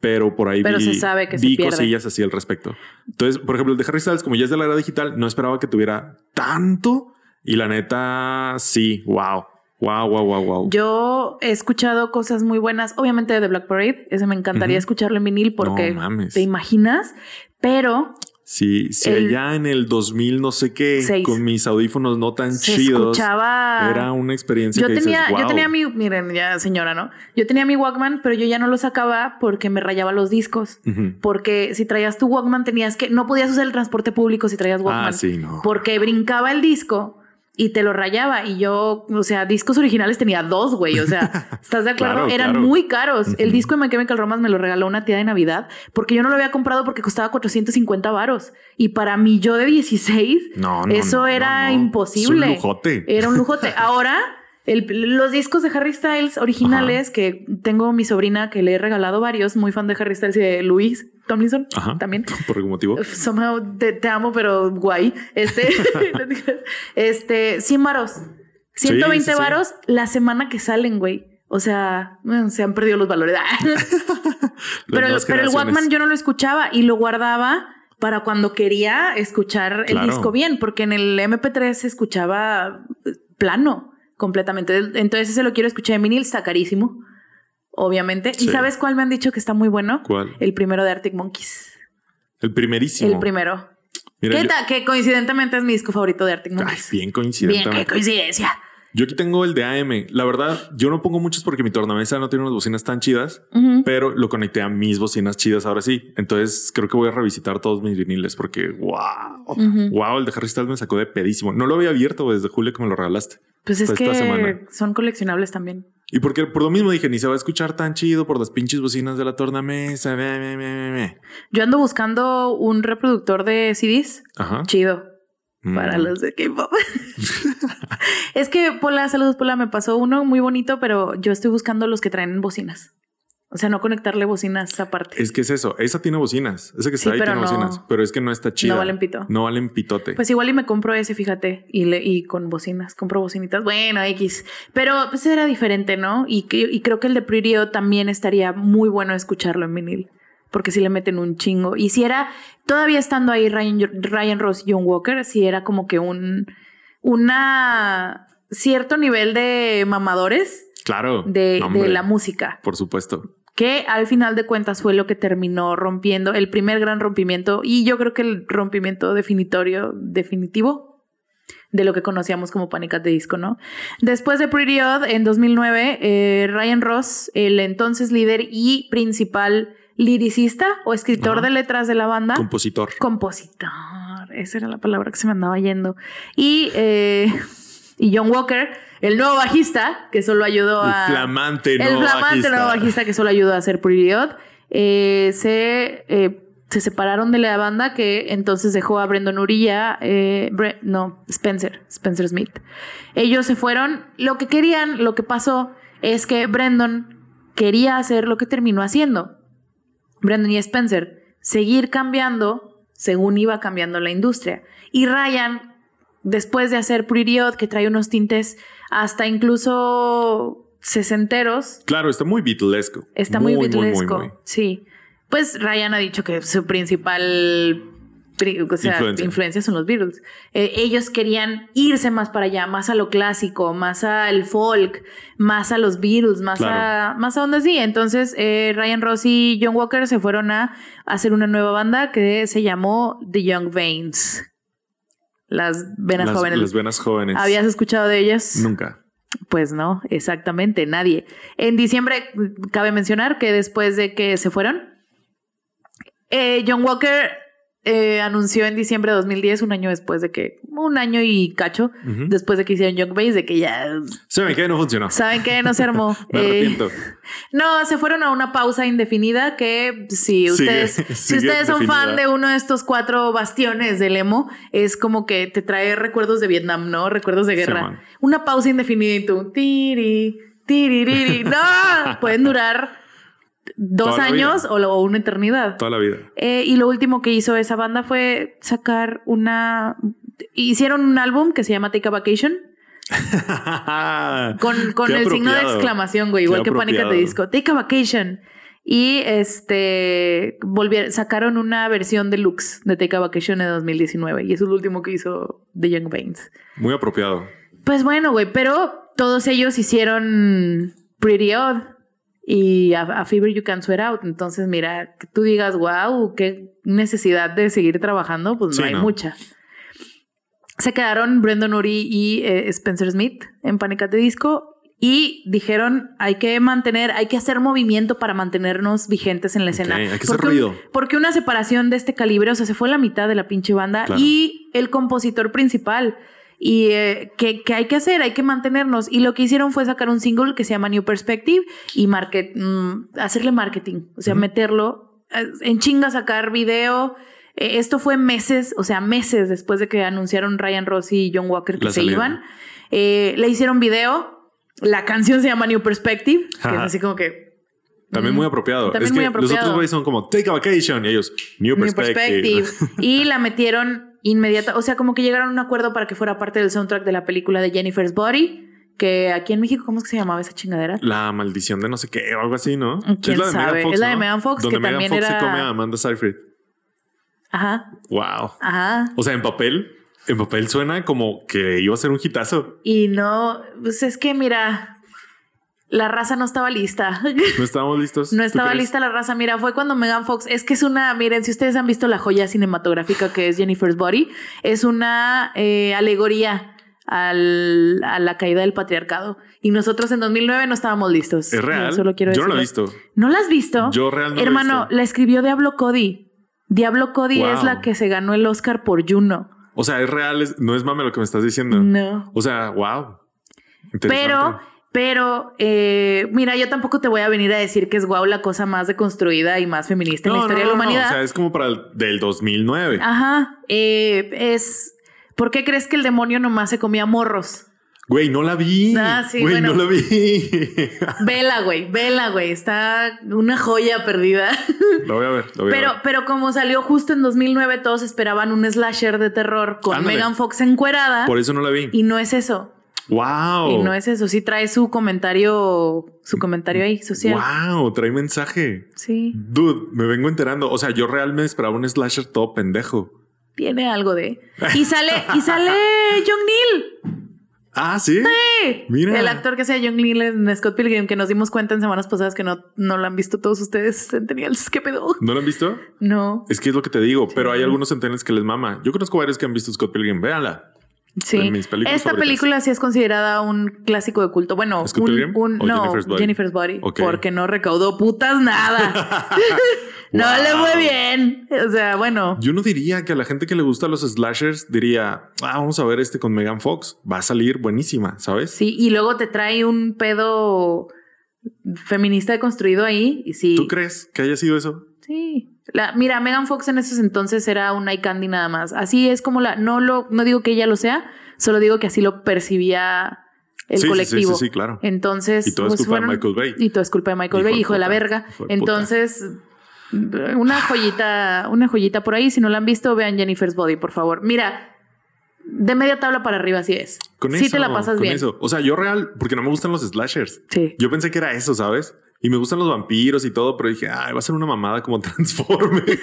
pero por ahí Pero vi, se sabe que se vi pierde. cosillas así al respecto. Entonces, por ejemplo, el de Harry Styles, como ya es de la era digital, no esperaba que tuviera tanto y la neta, sí, wow, wow, wow, wow, wow. Yo he escuchado cosas muy buenas, obviamente de Black Parade, ese me encantaría escucharlo en vinil porque No te imaginas, pero Sí, sí, el- allá en el 2000 no sé qué, Seis. con mis audífonos no tan se chidos, escuchaba era una experiencia yo que tenía, dices, yo tenía mi, miren, ya señora, ¿no? Yo tenía mi Walkman, pero yo ya no lo sacaba porque me rayaba los discos. Porque si traías tu Walkman tenías que, no podías usar el transporte público si traías Walkman. Ah, sí, no. Porque brincaba el disco y te lo rayaba. Y yo, o sea, discos originales tenía dos, güey. O sea, ¿estás de acuerdo? Claro, Eran claro. muy caros. El disco de My Chemical Romance me lo regaló una tía de Navidad porque yo no lo había comprado porque costaba 450 varos. Y para mí, yo de 16, No, no, eso no, era imposible. Es un lujote. Era un lujote. Ahora, el- los discos de Harry Styles originales, que tengo mi sobrina que le he regalado varios, muy fan de Harry Styles y de Luis Tomlinson Ajá. también. Por algún motivo. Somehow te, te amo, pero guay. Este, este, 100 varos. 120 sí, sí. varos la semana que salen, güey. O sea, mm, se han perdido los valores. pero, el. Walkman yo no lo escuchaba y lo guardaba para cuando quería escuchar el disco bien, porque en el MP3 se escuchaba eh, plano completamente. Entonces ese lo quiero escuchar en vinil, está carísimo, obviamente. ¿Y sabes cuál me han dicho que está muy bueno? ¿Cuál? El primero de Arctic Monkeys. El primerísimo. El primero. Mira, ¿Qué yo- tal? Que coincidentemente es mi disco favorito de Arctic Ay, Monkeys. bien Bien, coincidente. qué coincidencia. Yo aquí tengo el de AM. La verdad, yo no pongo muchos porque mi tornamesa no tiene unas bocinas tan chidas, pero lo conecté a mis bocinas chidas ahora sí. Entonces creo que voy a revisitar todos mis viniles porque wow, wow, el de Harry Styles me sacó de pedísimo. No lo había abierto desde julio que me lo regalaste. Pues es hasta que semana. son coleccionables también. Y porque por lo mismo dije, ni se va a escuchar tan chido por las pinches bocinas de la tornamesa. Ve, ve, ve. Yo ando buscando un reproductor de CDs. Ajá. Chido. para Mm. los de K-pop. es que Pola, saludos Pola, me pasó uno muy bonito, pero yo estoy buscando los que traen bocinas. O sea, no conectarle bocinas aparte. Es que es eso. Esa tiene bocinas. Esa que Sí, está ahí tiene no- bocinas. Pero es que no está chida. valen pito. No valen pitote. Pues igual y me compro ese, fíjate, y, le, y con bocinas, compro bocinitas. Bueno, X. Pero pues era diferente, ¿no? Y, y creo que el de Odd también estaría muy bueno escucharlo en vinil. Porque si le meten un chingo. Y si era, todavía estando ahí Ryan, Ryan Ross y John Walker, si era como que un, una cierto nivel de mamadores claro. No, de la música Por supuesto. Que al final de cuentas fue lo que terminó rompiendo el primer gran rompimiento y yo creo que el rompimiento definitorio, definitivo de lo que conocíamos como Panic! at the Disco, ¿no? Después de Pretty Odd, en 2009, eh, Ryan Ross, el entonces líder y principal liricista o escritor de letras de la banda, Compositor. compositor, esa era la palabra que se me andaba yendo, y, eh, y John Walker, el nuevo bajista, que solo ayudó El a... flamante El nuevo flamante bajista. nuevo bajista que solo ayudó a hacer Pretty Odd. eh, se, eh, se separaron de la banda que entonces dejó a Brendan Urilla, eh, Bre- no, Spencer, Spencer Smith. Ellos se fueron. Lo que querían, lo que pasó es que Brendan quería hacer lo que terminó haciendo. Brendan y Spencer, seguir cambiando según iba cambiando la industria. Y Ryan, después de hacer Pretty Odd, que trae unos tintes hasta incluso sesenteros, Claro, está muy beatlesco. Está muy, muy, beatlesco. muy. Sí. Pues Ryan ha dicho que su principal pri- o sea, Influencia. influencia. son los Beatles. Eh, ellos querían irse más para allá, más a lo clásico, más al folk, más a los Beatles, más Claro. a más a donde sí. Entonces eh, Ryan Ross y John Walker se fueron a hacer una nueva banda que se llamó The Young Veins. Las venas Las, jóvenes. las venas jóvenes. ¿Habías escuchado de ellas? Nunca. Pues no, exactamente, nadie. En diciembre, cabe mencionar que después de que se fueron, eh, John Walker eh, anunció en diciembre de 2010, un año después de que, un año y cacho, después de que hicieron Young Base, de que ya ¿Saben qué? No funcionó. saben que no se armó. Me Eh, no, se fueron a una pausa indefinida que si Sigue- ustedes, si sigue ustedes son fan de uno de estos cuatro bastiones del emo, es como que te trae recuerdos de Vietnam, ¿no? Recuerdos de guerra. una pausa indefinida y tú, tiri, tiririri. No, pueden durar dos años o, una eternidad. Toda la vida. Eh, y lo último que hizo esa banda fue sacar una... Hicieron un álbum que se llama Take a Vacation. Con, con el signo de exclamación, güey, igual Qué que the apropiado. Disco. Take a vacation. Y este volvieron, sacaron una versión deluxe de Take a Vacation en 2019. Y eso es lo último que hizo The Young Veins. Muy apropiado. Pues bueno, güey, pero todos ellos hicieron Pretty Odd y a, a Fever You Can Sweat Out. Entonces, mira, que tú digas, wow, qué necesidad de seguir trabajando, pues Sí, no hay no. mucha. Se quedaron Brendan Urie y eh, Spencer Smith en Panic! at the Disco y dijeron hay que mantener, hay que hacer movimiento para mantenernos vigentes en la escena. hay que Porque ruido. porque una separación de este calibre, o sea, se fue la mitad de la pinche banda Claro. y el compositor principal. Y eh, ¿qué, qué hay que hacer? Hay que mantenernos. Y lo que hicieron fue sacar un single que se llama New Perspective y market, mm, hacerle marketing, o sea, Ujú. meterlo eh, en chinga, sacar video. Eh, esto fue meses, o sea, meses después de que anunciaron Ryan Ross y John Walker que La se salida. iban. Eh, le hicieron video. La canción se llama New Perspective, que es así como que También Mm. muy apropiado. También es muy que apropiado. los otros güeyes son como Take a Vacation y ellos New, New Perspective. Perspective. y la metieron inmediata. O sea, como que llegaron a un acuerdo para que fuera parte del soundtrack de la película de Jennifer's Body. Que aquí en México, ¿cómo es que se llamaba esa chingadera? La maldición de no sé qué o algo así, ¿no? ¿Quién sabe? Es la de Megan Fox, Donde que Megan también Fox era- se come a Amanda Seyfried. Ajá, Wow. ajá. O sea, en papel, en papel suena como que iba a ser un hitazo. Y no, pues es que mira, la raza no estaba lista. No estábamos listos. No ¿Tú estaba lista la raza. Mira, fue cuando Megan Fox. Es que es una. Miren, si ustedes han visto la joya cinematográfica que es Jennifer's Body, es una eh, alegoría al- a la caída del patriarcado. Y nosotros en 2009 no estábamos listos. Es real. Solo quiero Yo no lo he visto. ¿No la has visto? Yo realmente no lo he Hermano, visto. la escribió Diablo Cody. Diablo Cody Wow. es la que se ganó el Oscar por Juno. O sea, es real, no es mame lo que me estás diciendo. No. O sea, wow. Pero, pero, eh, mira, yo tampoco te voy a venir a decir que es guau la cosa más deconstruida y más feminista en la historia de la humanidad. O sea, es como para el del 2009. Ajá, eh, es ¿Por qué crees que el demonio nomás se comía morros? Güey, no la vi. Ah, sí, güey, bueno. no la vi. Vela, güey, vela, güey. Está una joya perdida. lo voy a ver, lo voy Pero, a ver. pero como salió justo en 2009, todos esperaban un slasher de terror con Ándale. Megan Fox encuerada. Por eso no la vi. Y no es eso. Wow. Y no es eso. Sí trae su comentario, su comentario ahí social. Wow, trae mensaje. Sí, Dude, me vengo enterando. O sea, yo realmente esperaba un slasher todo pendejo. tiene algo de. Y sale, y sale John Neal. Ah, sí. Sí. Mira. El actor que sea John Neal en Scott Pilgrim, que nos dimos cuenta en semanas pasadas que no, no lo han visto todos ustedes, Centennials. ¿Qué pedo? ¿No lo han visto? No. Es que es lo que te digo, pero hay algunos centenarios que les mama. Yo conozco varios que han visto Scott Pilgrim. Véanla. Sí. de mis películas Esta favoritas. película sí es considerada un clásico de culto. Bueno, ¿Scott un, no, Jennifer's Body? Jennifer's Body, Ok. porque no recaudó putas nada. no Wow. le fue bien. O sea, bueno, Yo no diría que a la gente que le gusta los slashers diría, ah, vamos a ver este con Megan Fox. Va a salir buenísima, ¿sabes? sí. Y luego te trae un pedo feminista deconstruido ahí. Y sí. ¿Tú crees que haya sido eso? Sí. La, mira, Megan Fox en esos entonces era un eye candy nada más. Así es como la. No lo, no digo que ella lo sea, solo digo que así lo percibía el Sí, sí, sí, colectivo. sí, sí, claro. Entonces. Y todo es pues, culpa de Michael Bay. Y todo es culpa de Michael Hijo Bay, de hijo de la verga. de. Entonces, una joyita, una joyita por ahí. Si no la han visto, vean Jennifer's Body, por favor. Mira, de media tabla para arriba, así es. Con sí eso, te la pasas con bien. eso. O sea, yo real, porque no me gustan los slashers. Sí. Yo pensé que era eso, ¿sabes? Y me gustan los vampiros y todo, pero dije, ay, va a ser una mamada como Transformers.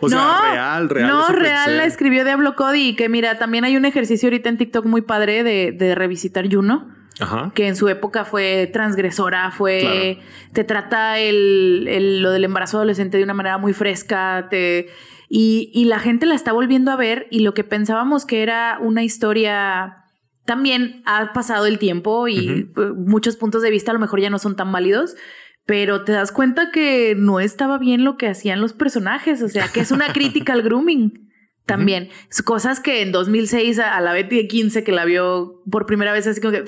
o sea, no, real, real. No, real pensé. la escribió Diablo Cody. Que mira, también hay un ejercicio ahorita en TikTok muy padre de, de revisitar Juno. Ajá. que en su época fue transgresora, fue te trata el, el- lo del embarazo adolescente de una manera muy fresca, te y, y la gente la está volviendo a ver y lo que pensábamos que era una historia también ha pasado el tiempo y muchos puntos de vista a lo mejor ya no son tan válidos. Pero te das cuenta que no estaba bien lo que hacían los personajes, o sea, que es una crítica al grooming también. Es Cosas que en 2006 a la Betty de 15 que la vio por primera vez así como que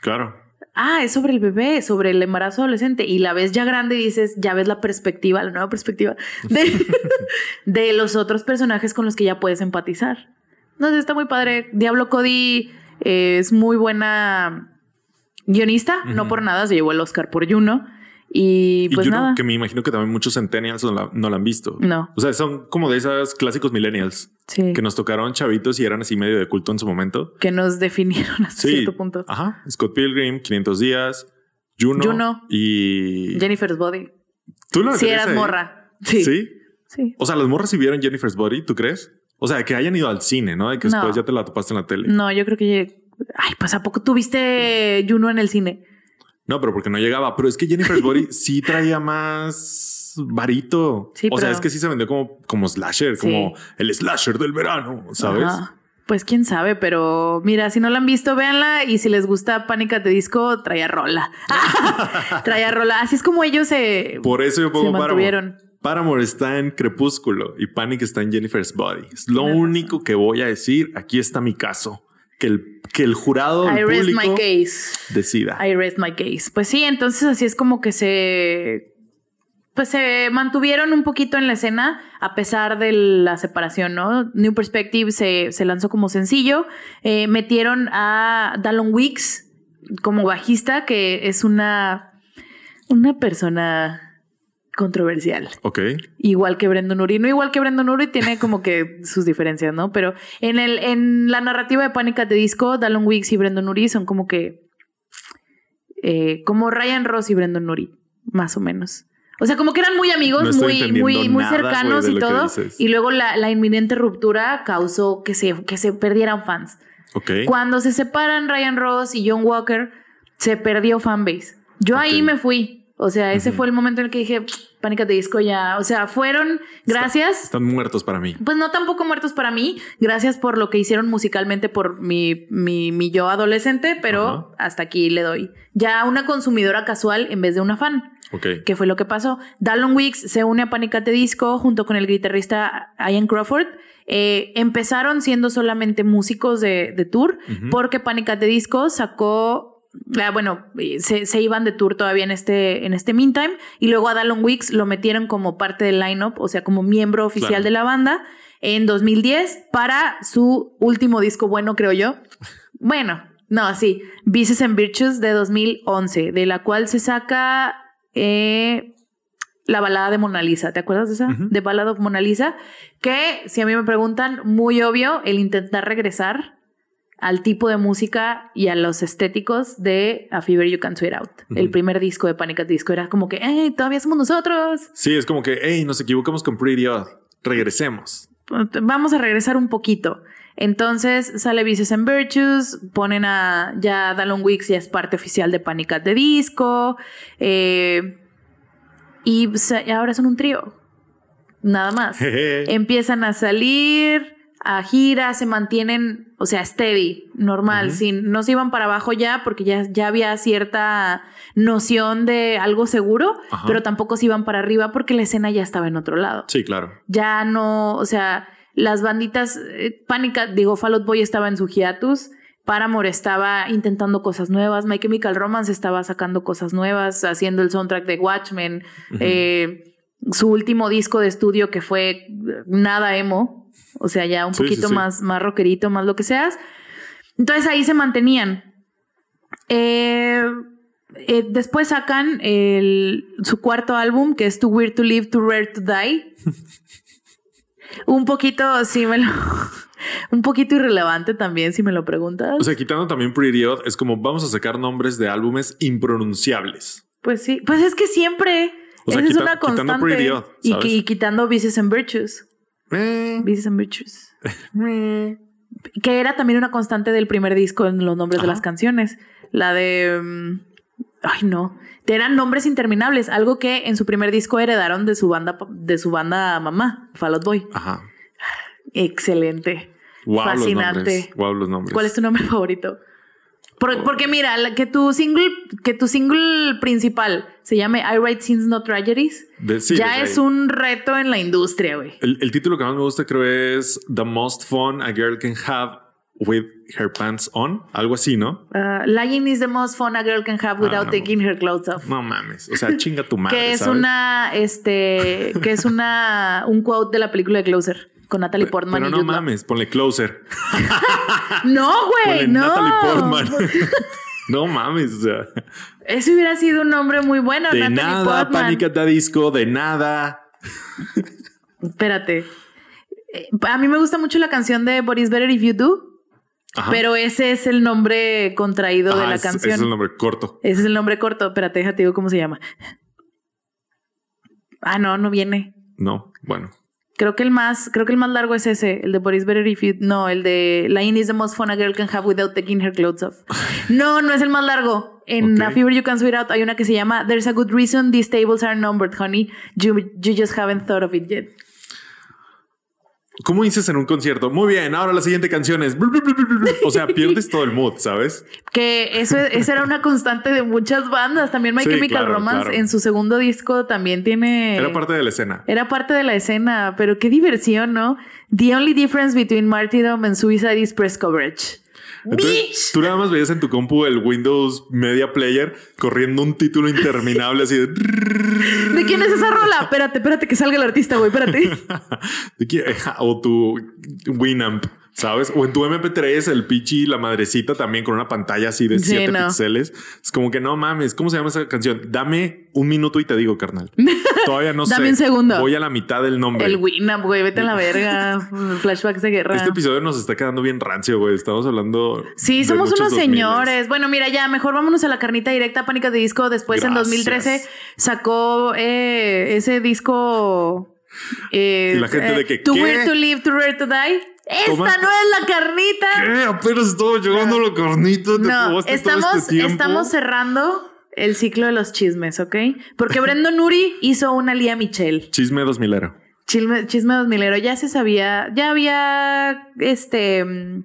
Claro. ah, es sobre el bebé, sobre el embarazo adolescente. Y la ves ya grande y dices, ya ves la perspectiva, la nueva perspectiva de, de los otros personajes con los que ya puedes empatizar. No sé, está muy padre. Diablo Cody eh, es muy buena guionista, no por nada, se llevó el Oscar por Juno. Y Y pues yo nada. que me imagino que también muchos centennials no la, no la han visto. No. O sea, son como de esos clásicos millennials Sí. que nos tocaron chavitos y eran así medio de culto en su momento. Que nos definieron hasta Sí. cierto punto. Ajá. Scott Pilgrim, 500 días, Juno. Juno. Y. Jennifer's Body. ¿Tú Si meterías eras ahí? morra. Sí. Sí. Sí. O sea, las morras si vieron Jennifer's Body, ¿tú crees? O sea, que hayan ido al cine, ¿no? Y que No. después ya te la topaste en la tele. No, yo creo que. Ay, pues a poco tuviste Juno en el cine. No, pero porque no llegaba. Pero es que Jennifer's Body sí traía más varito. Sí, o sea, es que sí se vendió como, como slasher, Sí. como el slasher del verano, ¿sabes? Ajá. Pues quién sabe, pero mira, si no la han visto, véanla y si les gusta Pánica de Disco, traía rola. traía rola. Así es como ellos se, Por eso yo pongo Paramore. Paramore está en Crepúsculo y Panic está en Jennifer's Body. Es lo único que voy a decir. Aquí está mi caso. Que el, que el jurado, I el rest público, my case. decida. I rest my case. Pues sí, entonces así es como que se. Pues se mantuvieron un poquito en la escena a pesar de la separación, ¿no? New Perspective se, se lanzó como sencillo. Eh, metieron a Dallon Weeks como bajista, que es una. Una persona controversial. Ok. Igual que Brandon Uri. No igual que Brandon Uri, tiene como que sus diferencias, ¿no? Pero en, el, en la narrativa de Pánica de Disco, Dallon Weeks y Brandon Uri son como que. eh, como Ryan Ross y Brandon Uri, más o menos. O sea, como que eran muy amigos, No muy, muy, muy cercanos y todo. Y luego la, la inminente ruptura causó que se, que se perdieran fans. Ok. Cuando se separan Ryan Ross y John Walker, se perdió fanbase. Yo ahí me fui. O sea, ese fue el momento en el que dije, Pánica de Disco ya. O sea, fueron gracias. Están muertos para mí. Pues no tampoco muertos para mí, gracias por lo que hicieron musicalmente por mi, mi, mi yo adolescente, pero hasta aquí le doy. Ya una consumidora casual en vez de una fan. Ok. ¿Qué fue lo que pasó? Dallon Weeks se une a Panicate Disco junto con el guitarrista Ian Crawford. Eh, empezaron siendo solamente músicos de, de tour Ujú. porque Panicate Disco sacó bueno, se, se iban de tour todavía en este, en este meantime. Y luego a Dallon Weeks lo metieron como parte del lineup, o sea, como miembro oficial Claro. de la banda en 2010 para su último disco bueno, creo yo. Bueno, no, sí, Vices and Virtues de 2011, de la cual se saca eh, la balada de Mona Lisa. ¿Te acuerdas de esa? De Ballad of Mona Lisa. Que, si a mí me preguntan, muy obvio el intentar regresar al tipo de música y a los estéticos de A Fever You Can Sweat Out. El primer disco de Panic! at Disco era como que, ¡hey, todavía somos nosotros! Sí, es como que, hey, nos equivocamos con Pretty Odd. Regresemos. vamos a regresar un poquito. Entonces sale Vices and Virtues, ponen a ya Dallon Weeks ya es parte oficial de Panic! at the Disco eh, y ahora son un trío, nada más. Empiezan a salir a gira, se mantienen, o sea, steady, normal, sin, no se iban para abajo ya porque ya, ya había cierta noción de algo seguro, Ajá. pero tampoco se iban para arriba porque la escena ya estaba en otro lado Sí, claro. ya no, o sea, las banditas, eh, Pánica, digo, Fall Out Boy estaba en su hiatus, Paramore estaba intentando cosas nuevas, My Chemical Romance estaba sacando cosas nuevas, haciendo el soundtrack de Watchmen, eh, su último disco de estudio que fue eh, nada emo, o sea, ya un Sí, poquito sí. más, más rockerito, más lo que seas. Entonces ahí se mantenían. Eh, eh, después sacan el- su cuarto álbum, que es Too Weird to Live, Too Rare to Die. un poquito, sí me lo. un poquito irrelevante también, si me lo preguntas. O sea, quitando también Pretty es como vamos a sacar nombres de álbumes impronunciables. pues sí, pues es que siempre. O sea, esa es una constante. Y, y quitando Vices and Virtues. Vices and Virtues. que era también una constante del primer disco en los nombres de las canciones. La de. mm, Ay, no. Eran nombres interminables, algo que en su primer disco heredaron de su banda, de su banda mamá, Fall Out Boy. Ajá. Excelente. Wow, Fascinante. los nombres. Wow, los nombres. ¿Cuál es tu nombre favorito? Por- porque mira, que tu single, que tu single principal se llame I Write Sins No Tragedies, De- sí, ya es un reto en la industria, güey. El, el título que más me gusta creo es The Most Fun a Girl Can Have with Her Pants On. Algo así, ¿no? Uh, lying is the most fun a girl can have without no. taking her clothes off. No mames. O sea, chinga tu madre. que es ¿sabes? una, este, que es una, un quote de la película de Closer con Natalie Portman Pero y no Law. mames, ponle closer. No, güey, no. Natalie Portman. no mames, o sea. Eso hubiera sido un nombre muy bueno, De Natalie nada, Portman. Panic at the Disco, de nada. Espérate. Eh, A mí me gusta mucho la canción de Boris Better If You Do, Ajá. pero ese es el nombre contraído de Ajá, la es- canción. ese es el nombre corto. Ese es el nombre corto. Espérate, déjate digo cómo se llama. Ah, no, no viene. No, bueno. Creo que el más, creo que el más largo es ese, el de Boris Better If You, no, el de Line is the most fun a girl can have without taking her clothes off. No, no es el más largo. En Ok. A Fever You Can Sweat Out hay una que se llama There's a good reason these tables are numbered, honey. You, you just haven't thought of it yet. ¿Cómo dices en un concierto? Muy bien, ahora la siguiente canción es. O sea, pierdes todo el mood, ¿sabes? Que eso, esa era una constante de muchas bandas. También My Sí, Chemical claro, Romance claro. en su segundo disco también tiene. Era parte de la escena. Era parte de la escena, pero qué diversión, ¿no? The only difference between martyrdom and suicide is press coverage. Tú nada más veías en tu compu el Windows Media Player corriendo un título interminable así de. ¿De quién es esa rola? Espérate, espérate que salga el artista, güey, espérate. ¿De quién? O tu Winamp, ¿sabes? O en tu MP3, el pichi, la madrecita también con una pantalla así de Sí, 7 no. píxeles. Es como que no mames. ¿Cómo se llama esa canción? Dame un minuto y te digo, carnal. Todavía no sé. Dame un segundo. Voy a la mitad del nombre. El Winamp, güey, vete a la verga. Flashbacks de guerra. Este episodio nos está quedando bien rancio, güey. Estamos hablando. Sí, somos unos 2000s. señores. Bueno, mira, ya mejor vámonos a la carnita directa, Pánica de Disco. Después en Gracias. 2013 sacó eh, ese disco. Eh, Y la gente eh, de que, ¿qué? Weird to Live, Too Rare to Die. Esta no es la carnita. ¿Qué? Apenas estaba llegando la carnita. Te No, probaste todo estamos, este estamos cerrando el ciclo de los chismes, ¿ok? Porque Brendon Nuri hizo una Lía Michelle. Chisme dos milero. Chisme, chisme dos milero. Ya se sabía, ya había este mm,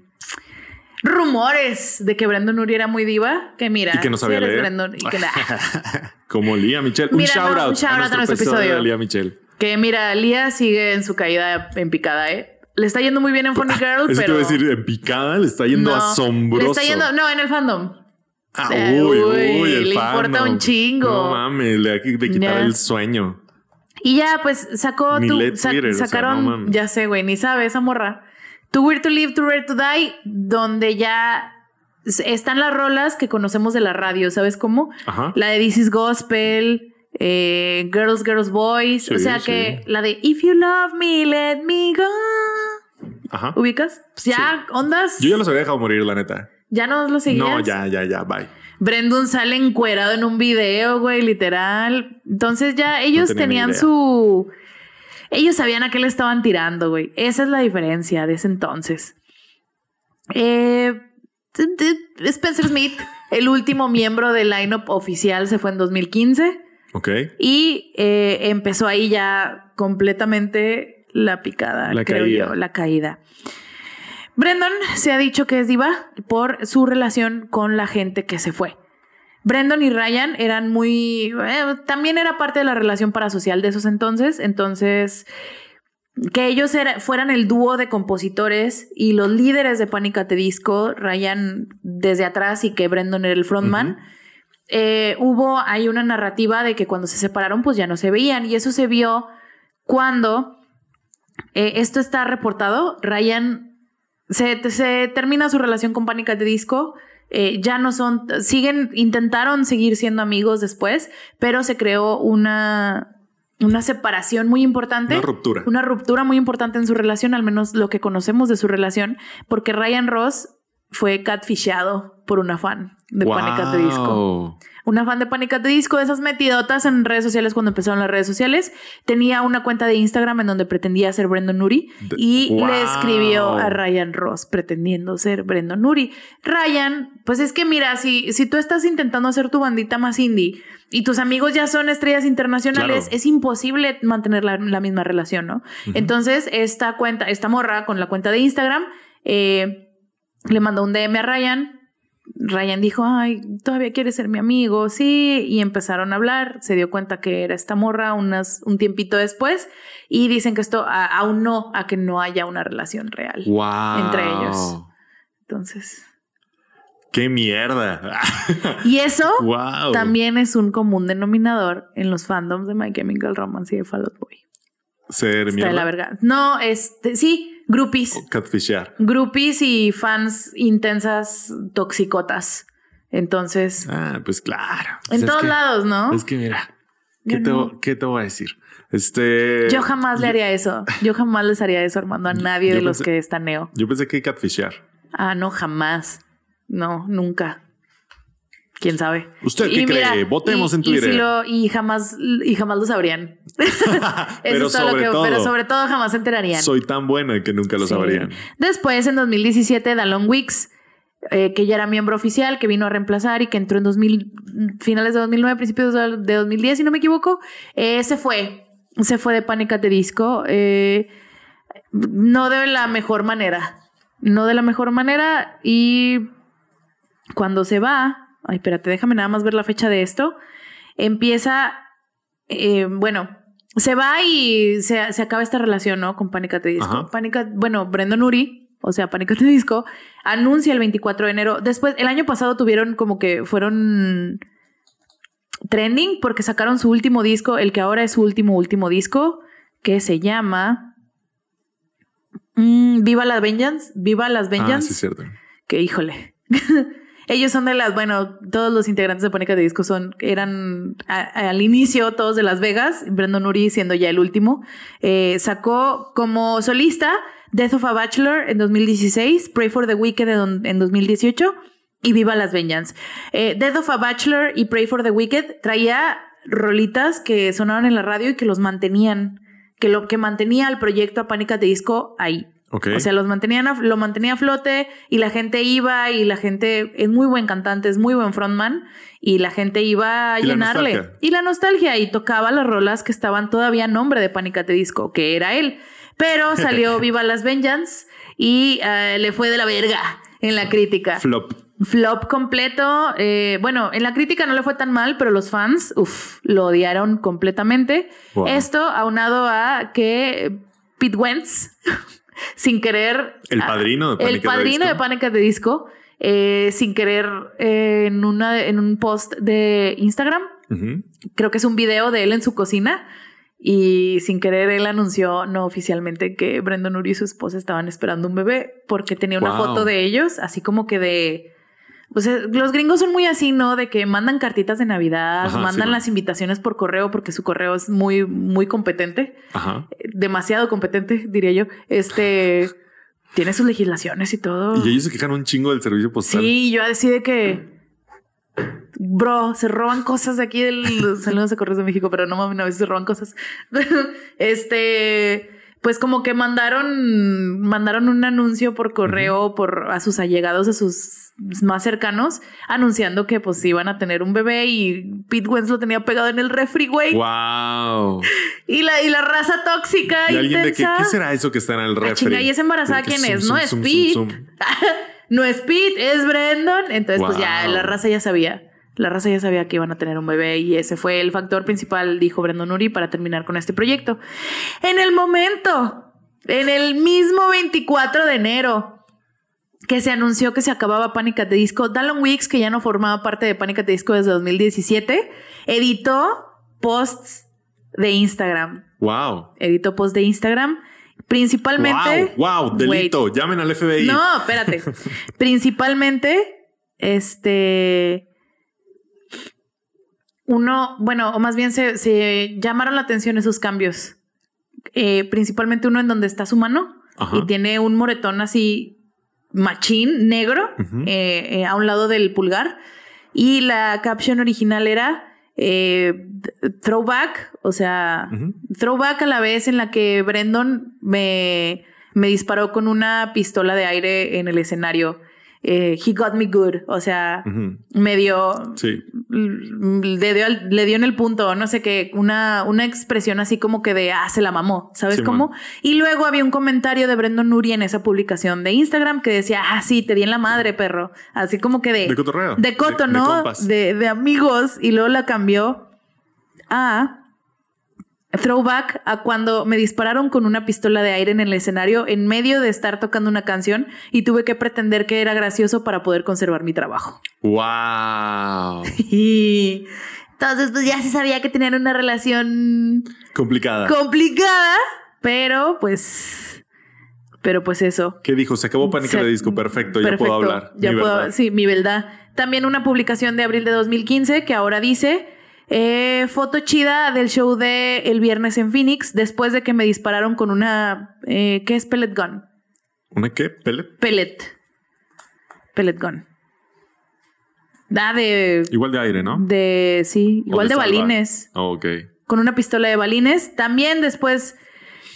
rumores de que Brendon Nuri era muy diva. Que mira, Y que no sabía leer. Brendon- y que, Como Lía Michelle. Un no, shout out un shout out a nuestro episodio. de Lía Michelle. Que mira, Lía sigue en su caída en picada, ¿eh? Le está yendo muy bien en Funny Girl, Eso te pero. iba a decir, en picada le está yendo no, asombroso. Le está yendo, no, en el fandom. Ah, uy, uy, el le importa un chingo. No mames, le hay que quitar el sueño. Y ya, pues sacó Ni tu. lee sa- Twitter, o sea, sacaron, no ya sé, güey, ni sabe esa morra. To Where to Live, To Where to Die, donde ya están las rolas que conocemos de la radio, ¿sabes cómo? Ajá. La de This is Gospel, eh, Girls, Girls, Boys. Sí, o sea sí. que la de If You Love Me, Let Me Go. Ajá. ¿Ubicas? Pues ya, ondas. Yo ya los había dejado morir, la neta. Ya no lo seguías. No, ya, ya, ya, bye. Brendan sale encuerado en un video, güey, literal. Entonces ya ellos tenía tenían su... Ellos sabían a qué le estaban tirando, güey. Esa es la diferencia de ese entonces. Eh, Spencer Smith, el último miembro del lineup oficial, se fue en 2015 Ok. y eh, empezó ahí ya completamente la picada, La creo caída. yo, la caída. Brendan se ha dicho que es diva por su relación con la gente que se fue. Brendan y Ryan eran muy... eh, también era parte de la relación parasocial de esos entonces. Entonces, que ellos era- fueran el dúo de compositores y los líderes de Panic! at the Disco, Ryan desde atrás y que Brendan era el frontman. Eh, hubo hay una narrativa de que cuando se separaron pues ya no se veían y eso se vio cuando eh, esto está reportado, Ryan se, se termina su relación con Panic! at the Disco, eh, ya no son, siguen, intentaron seguir siendo amigos después, pero se creó una, una separación muy importante. Una ruptura. Una ruptura muy importante en su relación, al menos lo que conocemos de su relación, porque Ryan Ross fue catfishado por una fan de at the Disco Wow. una fan de Panic! at the Disco, de esas metidotas en redes sociales cuando empezaron las redes sociales. Tenía una cuenta de Instagram en donde pretendía ser Brandon Nuri De- y ¡Wow! le escribió a Ryan Ross pretendiendo ser Brandon Nuri. Ryan, pues es que mira, si, si tú estás intentando hacer tu bandita más indie y tus amigos ya son estrellas internacionales, Claro. es imposible mantener la, la misma relación, ¿no? Entonces, esta cuenta, esta morra con la cuenta de Instagram, eh, le mandó un DM a Ryan. Ryan dijo, ay, todavía quieres ser mi amigo, sí, y empezaron a hablar, se dio cuenta que era esta morra unas, un tiempito después, y dicen que esto a- aún no, a que no haya una relación real. Wow. Entre ellos. Entonces, Qué mierda. y eso wow. también es un común denominador en los fandoms de My Chemical Romance y de Fall Out Boy. Ser Está de la mierda. verga. No, este, sí, groupies. Catfishear. Groupies y fans intensas toxicotas. Entonces, Ah, pues claro. en Pues es todos que- lados, ¿no? Es que mira, ¿qué te, no. ¿qué te voy a decir? Este. Yo jamás le haría eso. Yo jamás les haría eso, Armando, a nadie de los que están neo. Yo pensé que catfishear. Ah, no, jamás. No, nunca. ¿Quién sabe? ¿Usted qué Y cree? Votemos y- en y si Twitter. lo- Y, jamás, y jamás lo sabrían. Eso pero es todo lo sobre que- todo, pero sobre todo jamás se enterarían. soy tan buena que nunca lo Sí. sabrían. Después, en 2017, Dallon Weeks, eh, que ya era miembro oficial, que vino a reemplazar y que entró en 2000, finales de 2009, principios de de 2010, si no me equivoco, eh, se fue. Se fue de Panic! at the Disco. eh, no de la mejor manera. No de la mejor manera. Y cuando se va, ay, espérate, déjame nada más ver la fecha de esto. Empieza, eh, bueno, se va y se, se acaba esta relación, ¿no? Con Panic! at the Disco. Ajá. Bueno, Brendan Uri, o sea, Panic! at the Disco, anuncia el 24 de enero. Después, el año pasado tuvieron como que fueron trending porque sacaron su último disco, el que ahora es su último, último disco, que se llama mm, Viva la Vengeance, Viva las Ah, Vengeance sí, cierto. que híjole. Ellos son de las, bueno, todos los integrantes de Panic! at the Disco son, eran al inicio todos de Las Vegas, Brandon Uri siendo ya el último. Eh, sacó como solista Death of a Bachelor en 2016, Pray for the Wicked en, en 2018 y Viva las Vengeance. Eh, Death of a Bachelor y Pray for the Wicked traía rolitas que sonaban en la radio y que los mantenían, que lo que mantenía al proyecto a Panic! at the Disco ahí. O sea, los mantenían a- lo mantenía a flote y la gente iba y la gente es muy buen cantante, es muy buen frontman y la gente iba a Y llenarle. Y la nostalgia y tocaba las rolas que estaban todavía a nombre de Panic! at the Disco, que era él. Pero salió Viva las Vengeance y eh, le fue de la verga en la crítica. Flop. Flop completo. eh, bueno, en la crítica no le fue tan mal, pero los fans, uff, lo odiaron completamente. Wow. Esto aunado a que Pete Wentz, sin querer. El padrino de El at the padrino de Panic! at the Disco eh, sin querer eh, en, una, en un post de Instagram. Creo que es un video de él en su cocina. Y sin querer, él anunció no oficialmente que Brandon Uri y su esposa estaban esperando un bebé porque tenía una Wow. foto de ellos, así como que de. Pues los gringos son muy así, ¿no? De que mandan cartitas de Navidad, Ajá, mandan sí, las invitaciones por correo porque su correo es muy, muy competente, Ajá. demasiado competente, diría yo. Este tiene sus legislaciones y todo. Y ellos se quejan un chingo del servicio postal. Sí, yo así de que. Bro, se roban cosas de aquí del Saludos de Correos de México, pero no mames, a veces se roban cosas. este, pues como que mandaron, mandaron un anuncio por correo por a sus allegados, a sus más cercanos, anunciando que pues iban a tener un bebé y Pete Wentz lo tenía pegado en el refri, güey. Wow. Y la, y la raza tóxica Y alguien de que, intensa. ¿qué será eso que está en el refri? chinga, ¿y esa embarazada quién es? no es Pete. no es Pete, es Brandon. Entonces, pues ya la raza ya sabía. La raza ya sabía que iban a tener un bebé y ese fue el factor principal, dijo Brandon Uri, para terminar con este proyecto. En el momento, en el mismo 24 de enero, que se anunció que se acababa Panic! at the Disco, Dallon Weeks, que ya no formaba parte de Panic! at the Disco desde 2017, editó posts de Instagram. Wow. Editó posts de Instagram. Principalmente. Wow, wow, delito. Llamen al FBI. No, espérate. Principalmente, este. Uno, bueno, o más bien se, se llamaron la atención esos cambios. Eh, principalmente uno en donde está su mano Ajá. y tiene un moretón así machín, negro, eh, eh, a un lado del pulgar. Y la caption original era throwback, o sea, Ujú. throwback a la vez en la que Brandon me, me disparó con una pistola de aire en el escenario. Eh, he got me good, o sea, me dio, Sí. le dio, al- le dio en el punto, no sé qué, una, una expresión así como que de, ah, se la mamó, ¿sabes cómo? Y luego había un comentario de Brandon Nuri en esa publicación de Instagram que decía, ah, sí, te di en la madre, perro. Así como que de... De cotorreo. De coto, De- ¿no? de amigos. Y luego la cambió a throwback a cuando me dispararon con una pistola de aire en el escenario en medio de estar tocando una canción y tuve que pretender que era gracioso para poder conservar mi trabajo. Wow. Y entonces pues ya se sabía que tenían una relación Complicada. complicada, pero pues pero pues eso. ¿Qué dijo? Se acabó Pánica Se- de Disco. Perfecto, ya puedo hablar. Ya Mi puedo, verdad. sí, mi verdad. También una publicación de abril de 2015 que ahora dice eh, foto chida del show de el viernes en Phoenix después de que me dispararon con una eh, ¿qué es pellet gun? ¿Una qué? ¿Pellet? Pellet. Pellet gun. Da de Igual de aire, ¿no? de sí, igual de, balines Oh, ok. con una pistola de balines. También después,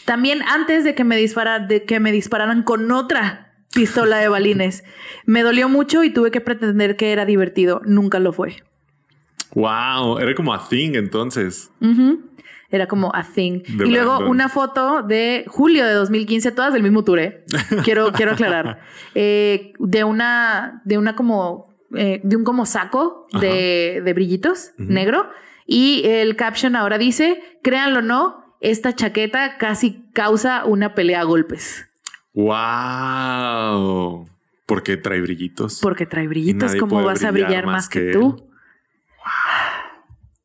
también antes de que me dispara, de que me dispararan con otra pistola de balines. Me dolió mucho y tuve que pretender que era divertido. Nunca lo fue. Wow. Era como a thing entonces. Era como a thing. Y luego Brandon. una foto de julio de 2015, todas del mismo tour, ¿eh? Quiero, quiero aclarar. Eh, de una, de una como, eh, de un como saco de, de brillitos negro. Y el caption ahora dice, créanlo o no, esta chaqueta casi causa una pelea a golpes. Wow. Porque trae brillitos. Porque trae brillitos, ¿cómo vas a brillar brillar más más que, que tú?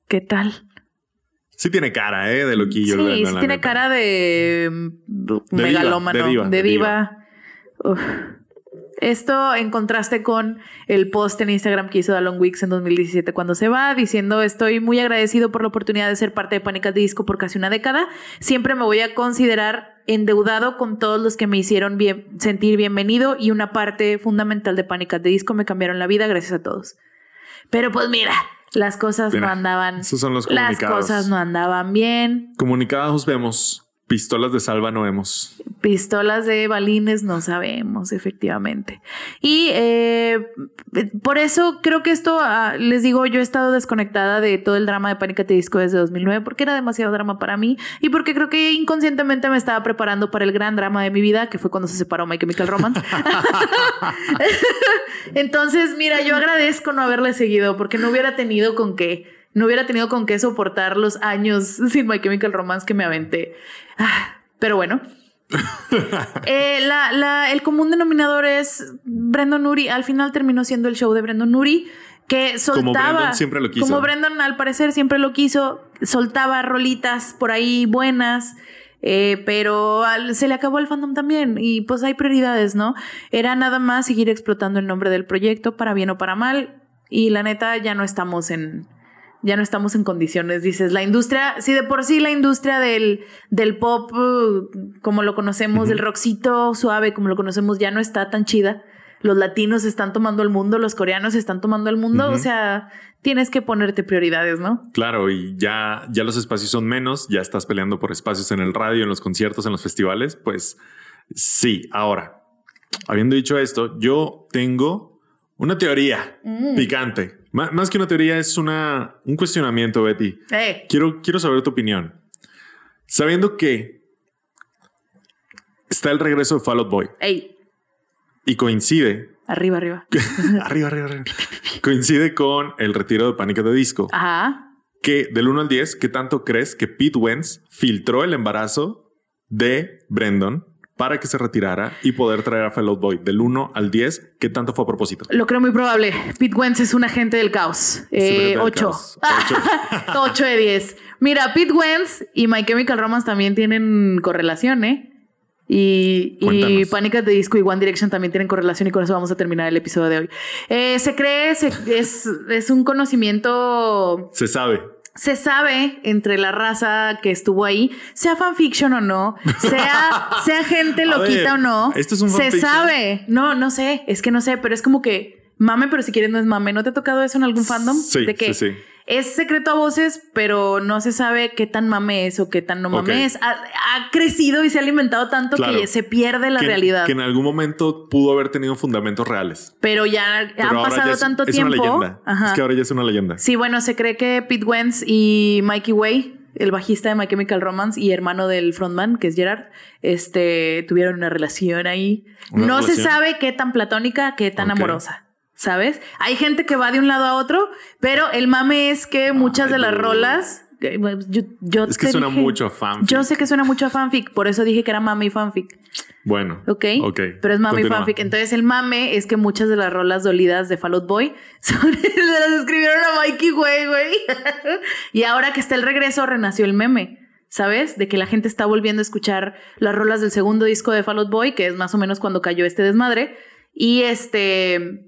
¿Qué tal? Sí tiene cara, ¿eh? De loquillo. Sí, sí tiene neta. cara de, mm, diva, megalómano, de diva, de de diva. Esto en contraste con el post en Instagram que hizo Dallon Weeks en 2017 cuando se va, diciendo estoy muy agradecido por la oportunidad de ser parte de Pánicas de Disco por casi una década. Siempre me voy a considerar endeudado con todos los que me hicieron bien, sentir bienvenido y una parte fundamental de Pánicas de Disco me cambiaron la vida, gracias a todos. Pero pues mira, las cosas Mira, no andaban. esos son los Las cosas no andaban bien. Comunicados vemos. Pistolas de salva no vemos. Pistolas de balines no sabemos, efectivamente. Y eh, por eso creo que esto, ah, les digo, yo he estado desconectada de todo el drama de Pánica de Disco desde 2009 porque era demasiado drama para mí y porque creo que inconscientemente me estaba preparando para el gran drama de mi vida, que fue cuando se separó My Chemical Romance. Entonces, mira, yo agradezco no haberle seguido porque no hubiera tenido con qué. No hubiera tenido con qué soportar los años sin My Chemical Romance que me aventé. Ah, Pero bueno, Eh, la- la- el común denominador es Brandon Uri. Al final terminó siendo el show de Brandon Uri, que soltaba. Brandon siempre lo quiso. Como Brandon al parecer siempre lo quiso, soltaba rolitas por ahí buenas. eh, pero al- se le acabó el fandom también y pues hay prioridades, ¿no? Era nada más seguir explotando el nombre del proyecto para bien o para mal y la neta ya no estamos en, ya no estamos en condiciones. Dices, la industria, si de por sí la industria del, del pop, uh, como lo conocemos, del rockcito suave, como lo conocemos, ya no está tan chida. Los latinos están tomando el mundo, los coreanos están tomando el mundo. O sea, tienes que ponerte prioridades, ¿no? Claro, y ya, ya los espacios son menos, ya estás peleando por espacios en el radio, en los conciertos, en los festivales, pues sí. Ahora, habiendo dicho esto, yo tengo una teoría Mm. picante. Má- más que una teoría, es una, un cuestionamiento, Betty. Eh, Quiero, quiero saber tu opinión. Sabiendo que está el regreso de Fall Out Boy ey, y coincide, arriba, arriba. arriba, arriba, arriba, coincide con el retiro de Pánica de Disco. Ajá. que del 1 al 10, ¿qué tanto crees que Pete Wentz filtró el embarazo de Brendan para que se retirara y poder traer a Fall Out Boy? Del 1 al 10, ¿qué tanto fue a propósito? Lo creo muy probable. Pete Wentz es un agente del caos. Eh, del 8. caos. 8 de 10. Mira, Pete Wentz y My Chemical Romance también tienen correlación, ¿eh? Y, y Cuéntanos. At the Disco y One Direction también tienen correlación y con eso vamos a terminar el episodio de hoy. Eh, se cree, se- es, es un conocimiento Se sabe. Se sabe entre la raza que estuvo ahí, sea fanfiction o no, sea, sea gente loquita ver, o no, ¿esto es un se fanfiction? sabe. No, no sé, es que no sé, pero es como que mame, pero si quieres no es mame. ¿No te ha tocado eso en algún fandom? Sí, de sí, sí. Es secreto a voces, pero no se sabe qué tan mame es o qué tan no mame es. Ha, ha crecido y se ha alimentado tanto Claro. que se pierde la que, realidad. que en algún momento pudo haber tenido fundamentos reales. pero ya Pero ha pasado ya es, tanto es tiempo. una leyenda. Ajá. Es que ahora ya es una leyenda. Sí, bueno, se cree que Pete Wentz y Mikey Way, el bajista de My Chemical Romance y hermano del frontman, que es Gerard, este, tuvieron una relación ahí. Una no se sabe qué tan platónica, qué tan amorosa. ¿Sabes? Hay gente que va de un lado a otro, pero el mame es que muchas Ay, de las rolas. eh, Yo, yo Es que te suena dije- mucho a fanfic. Yo sé que suena mucho a fanfic, por eso dije que era mame y fanfic. Bueno. ¿Ok? Ok. Pero es mame y fanfic. Entonces el mame es que muchas de las rolas dolidas de Fall Out Boy son, se las escribieron a Mikey güey, güey. y ahora que está el regreso, renació el meme. ¿Sabes? De que la gente está volviendo a escuchar las rolas del segundo disco de Fall Out Boy, que es más o menos cuando cayó este desmadre. Y este.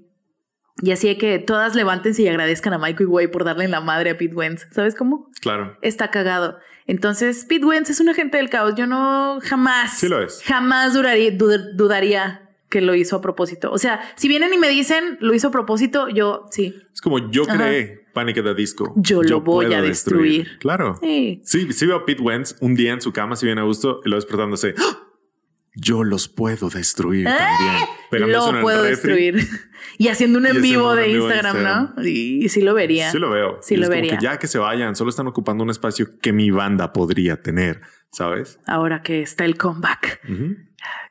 Y así de que todas levántense y agradezcan a Mikey Way por darle en la madre a Pete Wentz. ¿Sabes cómo? Claro. está cagado. Entonces, Pete Wentz es un agente del caos. Yo no jamás, Sí lo es. jamás duraría- dud- dudaría que lo hizo a propósito. O sea, si vienen y me dicen lo hizo a propósito, yo sí. Es como yo Ajá. creé at the Disco. Yo lo voy a destruir. Claro. Sí. Sí, sí veo a Pete Wentz un día en su cama, si bien a gusto, y lo despertándose. ¡Ah! Yo los puedo destruir también. Pegándose Lo puedo destruir. y haciendo un Y en vivo de de Instagram, Instagram. ¿no? Y, sí lo vería. Sí lo veo. Sí Y lo vería. que ya que se vayan, solo están ocupando un espacio que mi banda podría tener, ¿sabes? Ahora que está el comeback. Ujú.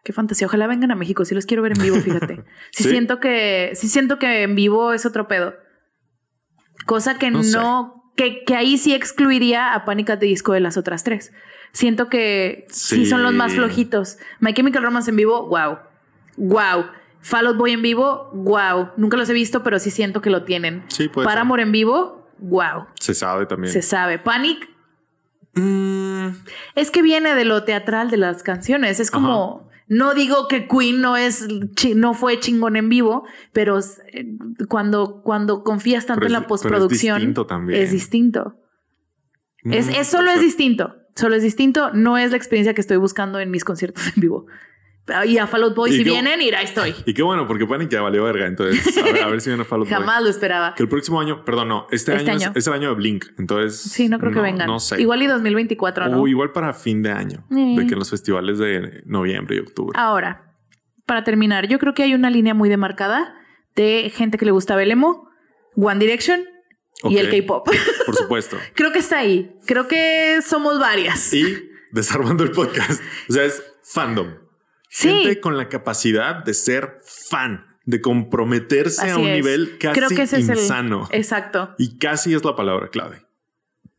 Qué fantasía. Ojalá vengan a México. Sí los quiero ver en vivo, fíjate. Sí, ¿Sí? siento que, sí siento que en vivo es otro pedo. Cosa que No no, sé. que, que ahí sí excluiría a Panic! at the Disco de las otras tres. Siento que sí, Sí. son los más flojitos. My Chemical Romance en vivo, wow. Wow. Fall Out Boy en vivo, wow. Nunca los he visto, pero sí siento que lo tienen. Sí, puede ser. Paramore en vivo, wow. Se sabe también. Se sabe. Panic Mm, es que viene de lo teatral de las canciones. Es como. No digo que Queen no es no fue chingón en vivo, pero eh, cuando, cuando confías tanto en la pero es postproducción. distinto también. Es distinto. Es, mm, es solo es distinto. Solo es distinto. No es la experiencia que estoy buscando en mis conciertos en vivo. Y a Fall Out Boy, Y si qué- vienen, ahí estoy. Y qué bueno, porque Panic ya valió verga. Entonces, a ver, a ver si viene Fall Out Boy. Jamás lo esperaba. Que el próximo año, perdón, no, este, Este año, es- año. Es, el año de Blink. Entonces. Sí, no creo que vengan. No sé. Igual y 2024, ¿no? O igual para fin de año. Eh. De que en los festivales de noviembre y octubre. Ahora, para terminar, yo creo que hay una línea muy demarcada de gente que le gusta Belemo, One Direction y el. K-pop. Por supuesto. creo que está ahí. Creo que somos varias. Y desarmando el podcast. O sea, es fandom. Sí. Gente con la capacidad de ser fan, de comprometerse a un es. nivel casi creo que ese insano. es el exacto. Y casi es la palabra clave.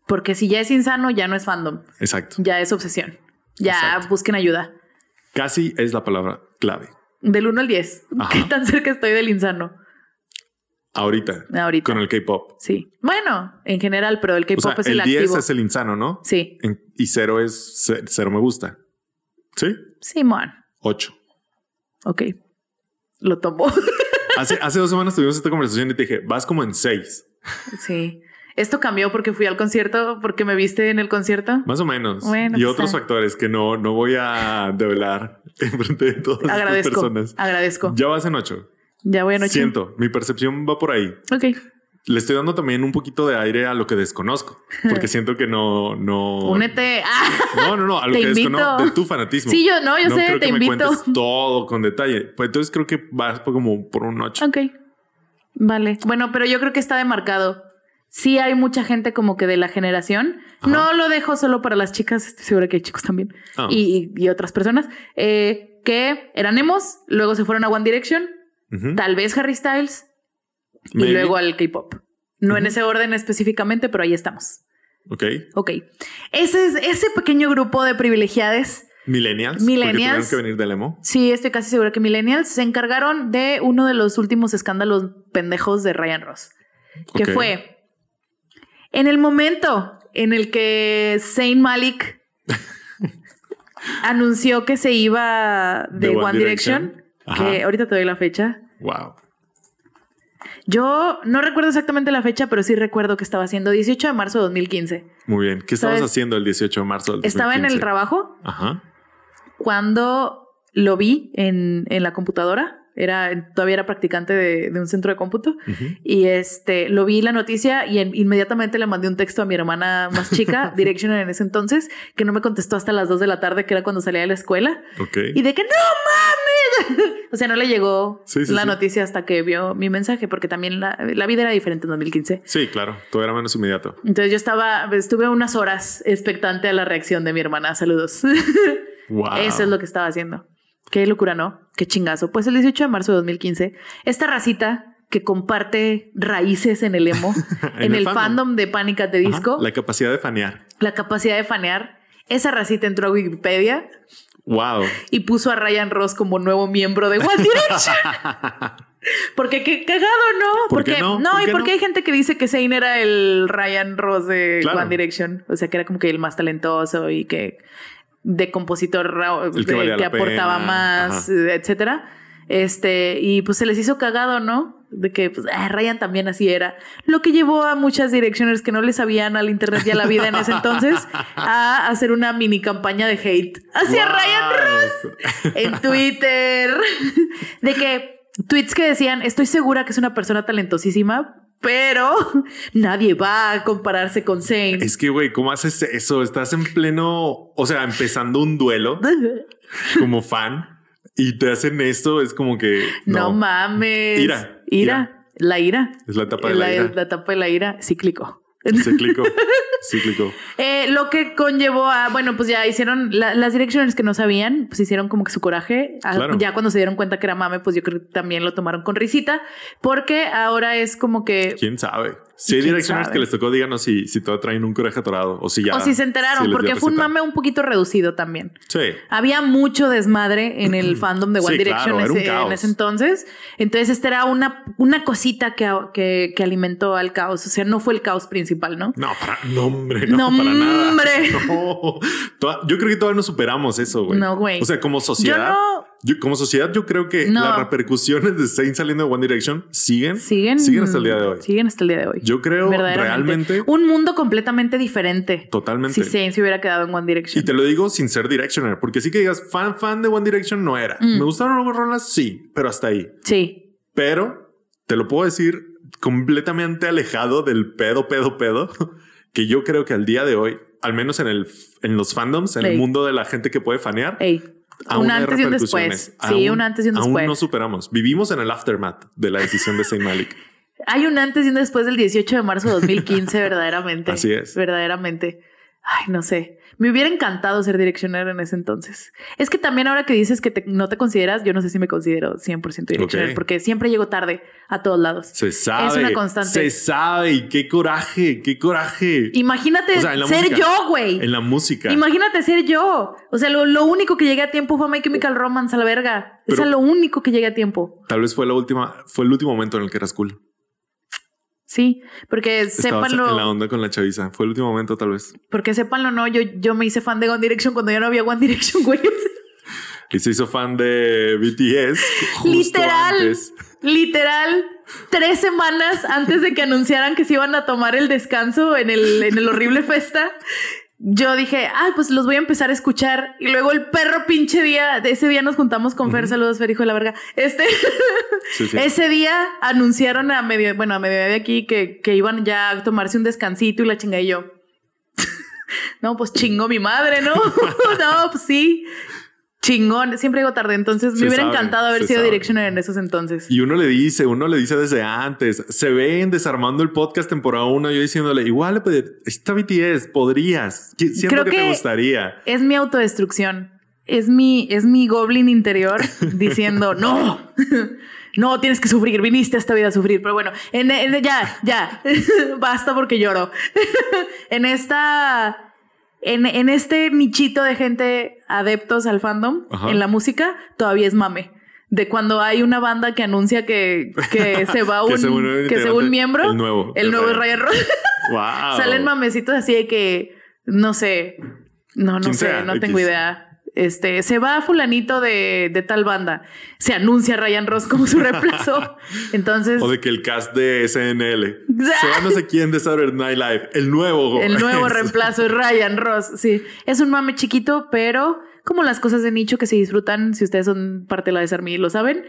Porque si ya es insano, ya no es fandom, Exacto. ya es obsesión. Ya Exacto. busquen ayuda. Casi es la palabra clave. Del 1 al 10. Ajá. ¿Qué tan cerca estoy del insano? Ahorita. Ahorita. Con el K-pop. Sí. Bueno, en general, pero el O K-pop sea, es el, el 10 activo. es el insano, ¿no? Sí. En- y cero es ce- cero me gusta. ¿Sí? Simón. 8. Ok. Lo tomo. Hace, hace dos semanas tuvimos esta conversación y te dije, vas como en 6. sí. Esto cambió porque fui al concierto, porque me viste en el concierto. Más o menos. Bueno, y pues, otros factores que no, no voy a develar en frente de todas Agradezco. personas. Agradezco. Ya vas en 8. Ya voy en ocho. Siento, mi percepción va por ahí. Ok. Le estoy dando también un poquito de aire a lo que desconozco, porque siento que no, no. Únete. Ah, No, no, no, a lo Te que desconozco invito. de tu fanatismo. Sí, yo- no, yo sé, creo te que invito. Me cuentes todo con detalle. Pues entonces creo que vas por como por un 8. ok. Vale. Bueno, pero yo creo que está demarcado. Sí hay mucha gente como que de la generación. Ajá. No lo dejo solo para las chicas. Estoy segura que hay chicos también. Ah. Y, y otras personas. eh, que eran emos, luego se fueron a One Direction, Tal vez Harry Styles y luego al K-pop. No en ese orden específicamente, pero ahí estamos. Ok. Ok. Ese es ese pequeño grupo de privilegiados. Millennials. Millennials. Que venir del emo. Sí, estoy casi segura que Millennials se encargaron de uno de los últimos escándalos pendejos de Ryan Ross, que fue en el momento en el que Zayn Malik anunció que se iba de, De One, One Direction, Direction. Ajá. que ahorita te doy la fecha. Wow. Yo no recuerdo exactamente la fecha, pero sí recuerdo que estaba haciendo 18 de marzo de 2015. Muy bien. ¿Qué estabas ¿Sabes? haciendo el 18 de marzo del Estaba en el 2015? trabajo Ajá. cuando lo vi en, en la computadora. Era, todavía era practicante de, de un centro de cómputo. Y este lo vi la noticia y en- inmediatamente le mandé un texto a mi hermana más chica, Direction en ese entonces, que no me contestó hasta las 2 de la tarde, que era cuando salía de la escuela. Y de que no mames. o sea, no le llegó Sí, sí, la sí. noticia hasta que vio mi mensaje, porque también la, la vida era diferente en 2015. Sí, claro. Todo era menos inmediato. Entonces yo estaba, estuve unas horas expectante a la reacción de mi hermana. Saludos. Wow. Eso es lo que estaba haciendo. Qué locura, ¿no? Qué chingazo. Pues el 18 de marzo de 2015, esta racita que comparte raíces en el emo, en, el, fandom. de the Ajá. Disco, la... La capacidad de fanear. capacidad de fanear, esa racita entró a Wikipedia Wow. y puso a Ryan Ross como nuevo miembro de One Direction. Porque qué cagado, ¿no? ¿Por qué porque no? no, ¿Por y qué porque no? hay gente que dice que Zayn era el Ryan Ross de Claro. One Direction. O sea, que era como que el más talentoso y que de compositor El que de- que aportaba pena. más, Ajá. etcétera. Este, y pues se les hizo cagado, ¿no? De que pues, ah, Ryan también así era. Lo que llevó a muchas directioners que no le sabían al internet y a la vida en ese entonces a hacer una mini campaña de hate hacia Wow. Ryan Ross en Twitter. De que tweets que decían, estoy segura que es una persona talentosísima, pero nadie va a compararse con Zayn. Es que, güey, ¿cómo haces eso? Estás en pleno, o sea, empezando un duelo como fan y te hacen esto. Es como que No, mames. Ira, Ira. La ira. Es la etapa de la ira. la etapa de la ira cíclico. Cíclico. Cíclico. Eh, lo que conllevó a, bueno, pues ya hicieron la- las direcciones que no sabían, pues hicieron como que su coraje. Ah, Claro. Ya cuando se dieron cuenta que era mame, pues yo creo que también lo tomaron con risita, porque ahora es como que ¿Quién sabe? Si hay ¿Quién direccioners sabe? que les tocó, díganos si, si todavía traen un coraje atorado o si ya. o si se enteraron, si porque fue un mame un poquito reducido también. Sí. Había mucho desmadre en el fandom de One Sí, Direction claro, ese- en ese entonces. Entonces, esta era una, una cosita que, que, que alimentó al caos. O sea, no fue el caos principal, ¿no? No, para, no, hombre, no, No, para nada. hombre. No. Toda- yo creo que todavía no superamos eso, güey. No, güey. O sea, como sociedad, Yo no- yo- como sociedad, yo creo que No. las repercusiones de Zayn saliendo de One Direction siguen, Siguen, siguen hasta el día de hoy. Siguen hasta el día de hoy. Yo creo realmente, Un mundo completamente diferente. totalmente. Si Zayn se hubiera quedado en One Direction. Y te lo digo sin ser Directioner, porque sí que digas fan, fan de One Direction no era. Mm. Me gustaron algunas rolas, sí, pero hasta ahí. Sí. Pero te lo puedo decir completamente alejado del pedo, pedo, pedo, que yo creo que al día de hoy, al menos en el en los fandoms, en Ey. el mundo de la gente que puede fanear, Ey. Aún Un antes y un después. Sí, Aún- un antes y un Aún después. no superamos. Vivimos en el aftermath de la decisión de Saint Malik. Hay un antes y un después del 18 de marzo de 2015, verdaderamente. Así es. Verdaderamente. Ay, no sé. Me hubiera encantado ser direccionero en ese entonces. Es que también ahora que dices que te- no te consideras, yo no sé si me considero 100% direccionero porque siempre llego tarde a todos lados. Se sabe. una constante. Se sabe. Y qué coraje, qué coraje. Imagínate O sea, ser música. yo, güey. En la música. Imagínate ser yo. O sea, lo, lo único que llegué a tiempo fue My Chemical Romance a la verga. Pero- es a lo único que llegué a tiempo. Tal vez fue la última, fue el último momento en el que eras cool. Sí, porque Estabas en la sépanlo, onda con la chaviza. Fue el último momento, tal vez. porque sépanlo no, yo, yo me hice fan de One Direction cuando ya no había One Direction, güey. Y se hizo fan de BTS. justo Literal, antes. literal, tres semanas antes de que anunciaran que se iban a tomar el descanso en el, en el horrible festa. Yo dije, ah, pues los voy a empezar a escuchar. Y luego el perro pinche día, de ese día nos juntamos con Fer, saludos Fer, hijo de la verga. Este, Sí, sí. ese día anunciaron a medio, bueno, a mediodía de aquí que, que iban ya a tomarse un descansito y la chinga y yo. no, pues chingo mi madre, ¿no? no, pues sí. Chingón, siempre llego tarde, entonces Se me hubiera sabe, encantado haber sido sabe. directioner en esos entonces. Y uno le dice, uno le dice desde antes, se ven desarmando el podcast temporada 1, yo diciéndole, igual pues, está BTS, podrías, siento Creo que, te gustaría. Es mi autodestrucción. Es mi, es mi goblin interior diciendo, no, no, tienes que sufrir, viniste a esta vida a sufrir. Pero bueno, en, en- ya, ya, basta porque lloro. en esta, en, en este nichito de gente adeptos al fandom, Ajá. en la música, todavía es mame. De cuando hay una banda que anuncia que, que se va Que un, que se va un integrante, miembro. el nuevo, El el nuevo Ryan. Ross. Wow. Salen mamecitos así de que, no sé, no, no sé, sea, no tengo idea. Este, se va fulanito de, de tal banda. Se anuncia Ryan Ross como su reemplazo. Entonces, O de que el cast de SNL. se va no sé quién de Saturday Night Live. El nuevo. el nuevo reemplazo es Ryan Ross. Sí, es un mame chiquito, pero como las cosas de nicho que se disfrutan, si ustedes son parte de la Desarmí y lo saben,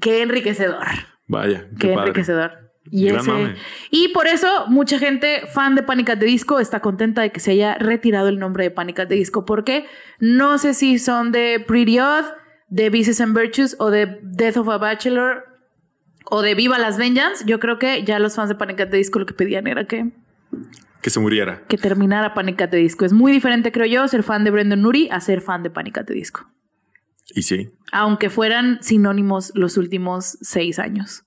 qué enriquecedor. Vaya, Qué, qué, padre. enriquecedor. Y, ese- y por eso mucha gente fan de Panic at the Disco está contenta de que se haya retirado el nombre de Panic at the Disco porque no sé si son de Pretty Odd, de Vices and Virtues o de Death of a Bachelor o de Viva las Vengeance. Yo creo que ya los fans de Panic at the Disco lo que pedían era que, Que se muriera. que terminara Panic at the Disco. Es muy diferente, creo yo, ser fan de Brendan Nuri a ser fan de Panic at the Disco. Y sí. Aunque fueran sinónimos los últimos seis años.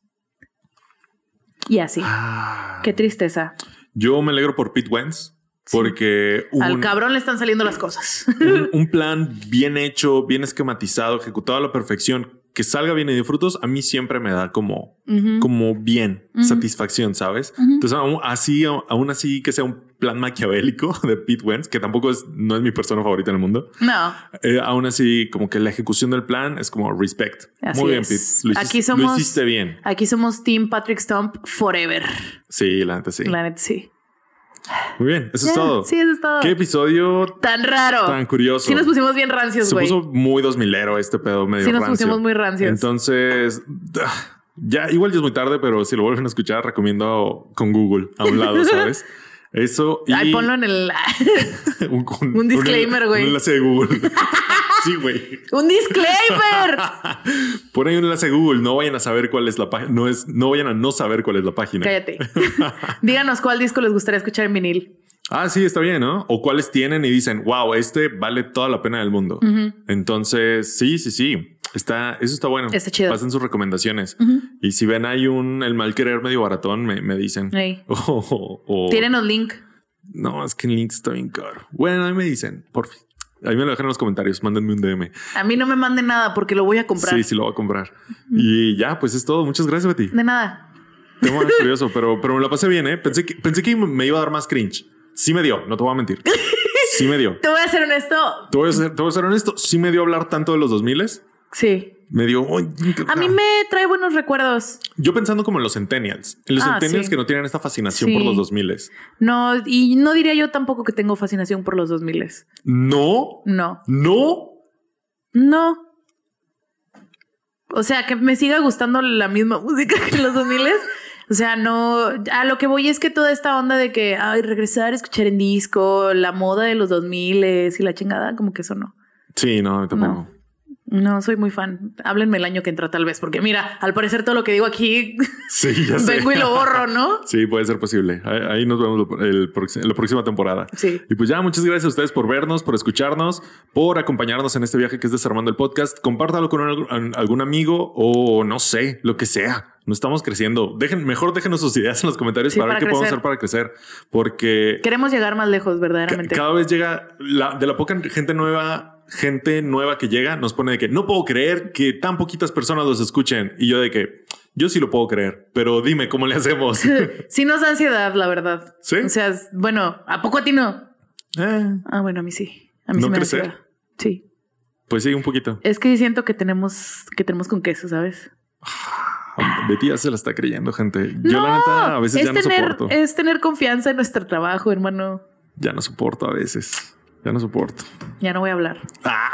Y así. Ah. Qué tristeza. Yo me alegro por Pete Wentz porque Al un, cabrón le están saliendo las cosas. un- un plan bien hecho, bien esquematizado, ejecutado a la perfección, que salga bien y de frutos, a mí siempre me da como, como bien, satisfacción, ¿sabes? Entonces, aún así, aún así que sea un plan maquiavélico de Pete Wentz, que tampoco es, no es mi persona favorita en el mundo, No, eh, aún así, como que la ejecución del plan es como respect. Así Muy bien, es. Pete. Lo hiciste, Aquí lo somos- hiciste bien. aquí somos Team Patrick Stump forever. Sí, la neta sí. La neta, sí. Muy bien, eso es todo. Sí, eso es todo. Qué episodio Tan raro. tan curioso. Sí nos pusimos bien rancios, Se güey. puso muy dos milero este pedo medio Sí nos rancio. pusimos muy rancios. Entonces, ah, ya igual ya es muy tarde, pero si lo vuelven a escuchar, recomiendo con Google a un lado, ¿sabes? Eso y Ay, ponlo en el... un, un disclaimer, güey. Un enlace de Google. sí, güey. ¡Un disclaimer! Pon ahí un enlace de Google. No vayan a saber cuál es la página. No es, no vayan a no saber cuál es la página. Cállate. Díganos cuál disco les gustaría escuchar en vinil. Ah, sí, está bien, ¿no? O cuáles tienen y dicen, wow, este vale toda la pena del mundo. Entonces, sí, sí, sí. Está, eso está bueno. Está chido. Pasen sus recomendaciones. Ujú. Y si ven ahí un el mal querer medio baratón, me, me dicen. Ey. O- o- o- Tírenos link. No, es que el link está bien caro. Bueno, ahí me dicen, por fin. Ahí me lo dejan en los comentarios. Mándenme un DM. A mí no me manden nada porque lo voy a comprar. Sí, sí, lo voy a comprar. Y ya, pues es todo. Muchas gracias, Betty. De nada. Tema curioso, pero, pero me la pasé bien, ¿eh? Pensé que, pensé que me iba a dar más cringe. Sí me dio, no te voy a mentir. Sí me dio. Te voy a ser honesto. Te voy a ser, te voy a ser honesto. Sí me dio hablar tanto de los 2000 Sí. Me dio. "Ay, A mí me trae buenos recuerdos. Yo pensando como en los Centennials. En los Ah, Centennials sí. que no tienen esta fascinación Sí. por los 2000 No, y no diría yo tampoco que tengo fascinación por los 2000. No, No, no. no. O sea, que me siga gustando la misma música que los 2000. O sea, no. A lo que voy es que toda esta onda de que, ay, regresar a escuchar en disco, la moda de los 2000 y la chingada, como que eso no. Sí, no, tampoco. No soy muy fan. Háblenme el año que entra tal vez, porque mira, al parecer todo lo que digo aquí Sí, ya sé. vengo y lo borro, ¿no? Sí, puede ser posible. Ahí, ahí nos vemos el la próxima temporada. Sí. Y pues ya, muchas gracias a ustedes por vernos, por escucharnos, por acompañarnos en este viaje que es Desarmando el Podcast. Compártalo con un- algún amigo o no sé, lo que sea. No estamos creciendo. Dejen, mejor déjenos sus ideas en los comentarios Sí, para ver para qué podemos hacer para crecer. Porque Queremos llegar más lejos, verdaderamente. cada vez llega la, de la poca gente nueva, gente nueva que llega, nos pone de que no puedo creer que tan poquitas personas los escuchen. Y yo de que yo sí lo puedo creer, pero dime cómo le hacemos. sí nos da ansiedad, la verdad. ¿Sí? O sea, bueno, ¿a poco a ti no? Eh, Ah, bueno, a mí sí. A mí ¿No sí me da crecer? ansiedad. Sí. pues sí, un poquito. Es que siento que tenemos, que tenemos con queso, ¿sabes? Betty ya se la está creyendo, gente. Yo la neta a veces es ya no soporto. es tener confianza en nuestro trabajo, hermano. Ya no soporto a veces. Ya no soporto. Ya no voy a hablar. Ah,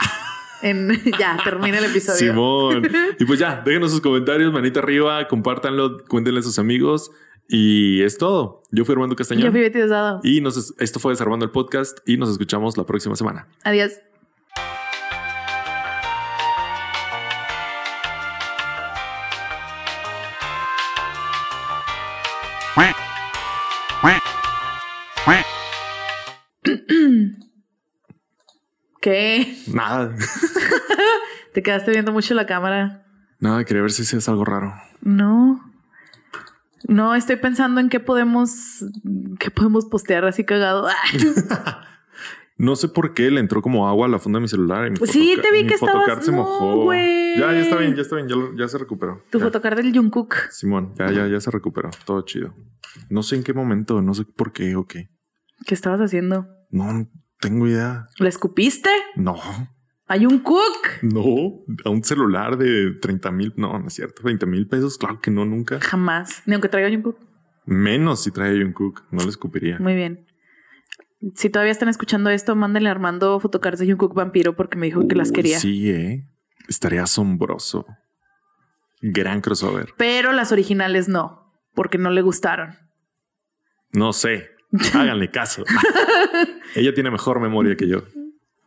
En, ya, termina el episodio. Simón. Y pues ya, déjenos sus comentarios, manita arriba, compártanlo, cuéntenle a sus amigos. Y es todo. Yo fui Armando Castañón. Yo fui Betty Desdado. Y nos, esto fue Desarmando el Podcast y nos escuchamos la próxima semana. Adiós. ¿Qué? Nada. Te quedaste viendo mucho la cámara. Nada, quería ver si es algo raro. No. No, estoy pensando en qué podemos, qué podemos postear así cagado. No sé por qué le entró como agua a la funda de mi celular. Y mi sí, te vi mi que estabas- se no, mojó. Ya, ya está bien, ya está bien. Ya, ya se recuperó. tu Ya. fotocard del Jungkook. Simón, ya, ya, ya se recuperó. Todo chido. No sé en qué momento, no sé por qué o qué. ¿Qué estabas haciendo? No tengo idea. ¿Le escupiste? No, Hay un cook. no, a un celular de 30 mil, no, no es cierto, 20 mil pesos, claro que no, nunca. Jamás. Ni aunque traiga Jungkook. Menos si trae un cook, no le escupiría. Muy bien. Si todavía están escuchando esto, mándenle a Armando fotocards de Jungkook vampiro porque me dijo que las quería. Sí, eh. Estaría asombroso. Gran crossover. Pero las originales no, porque no le gustaron. No sé. Háganle caso. Ella tiene mejor memoria que yo.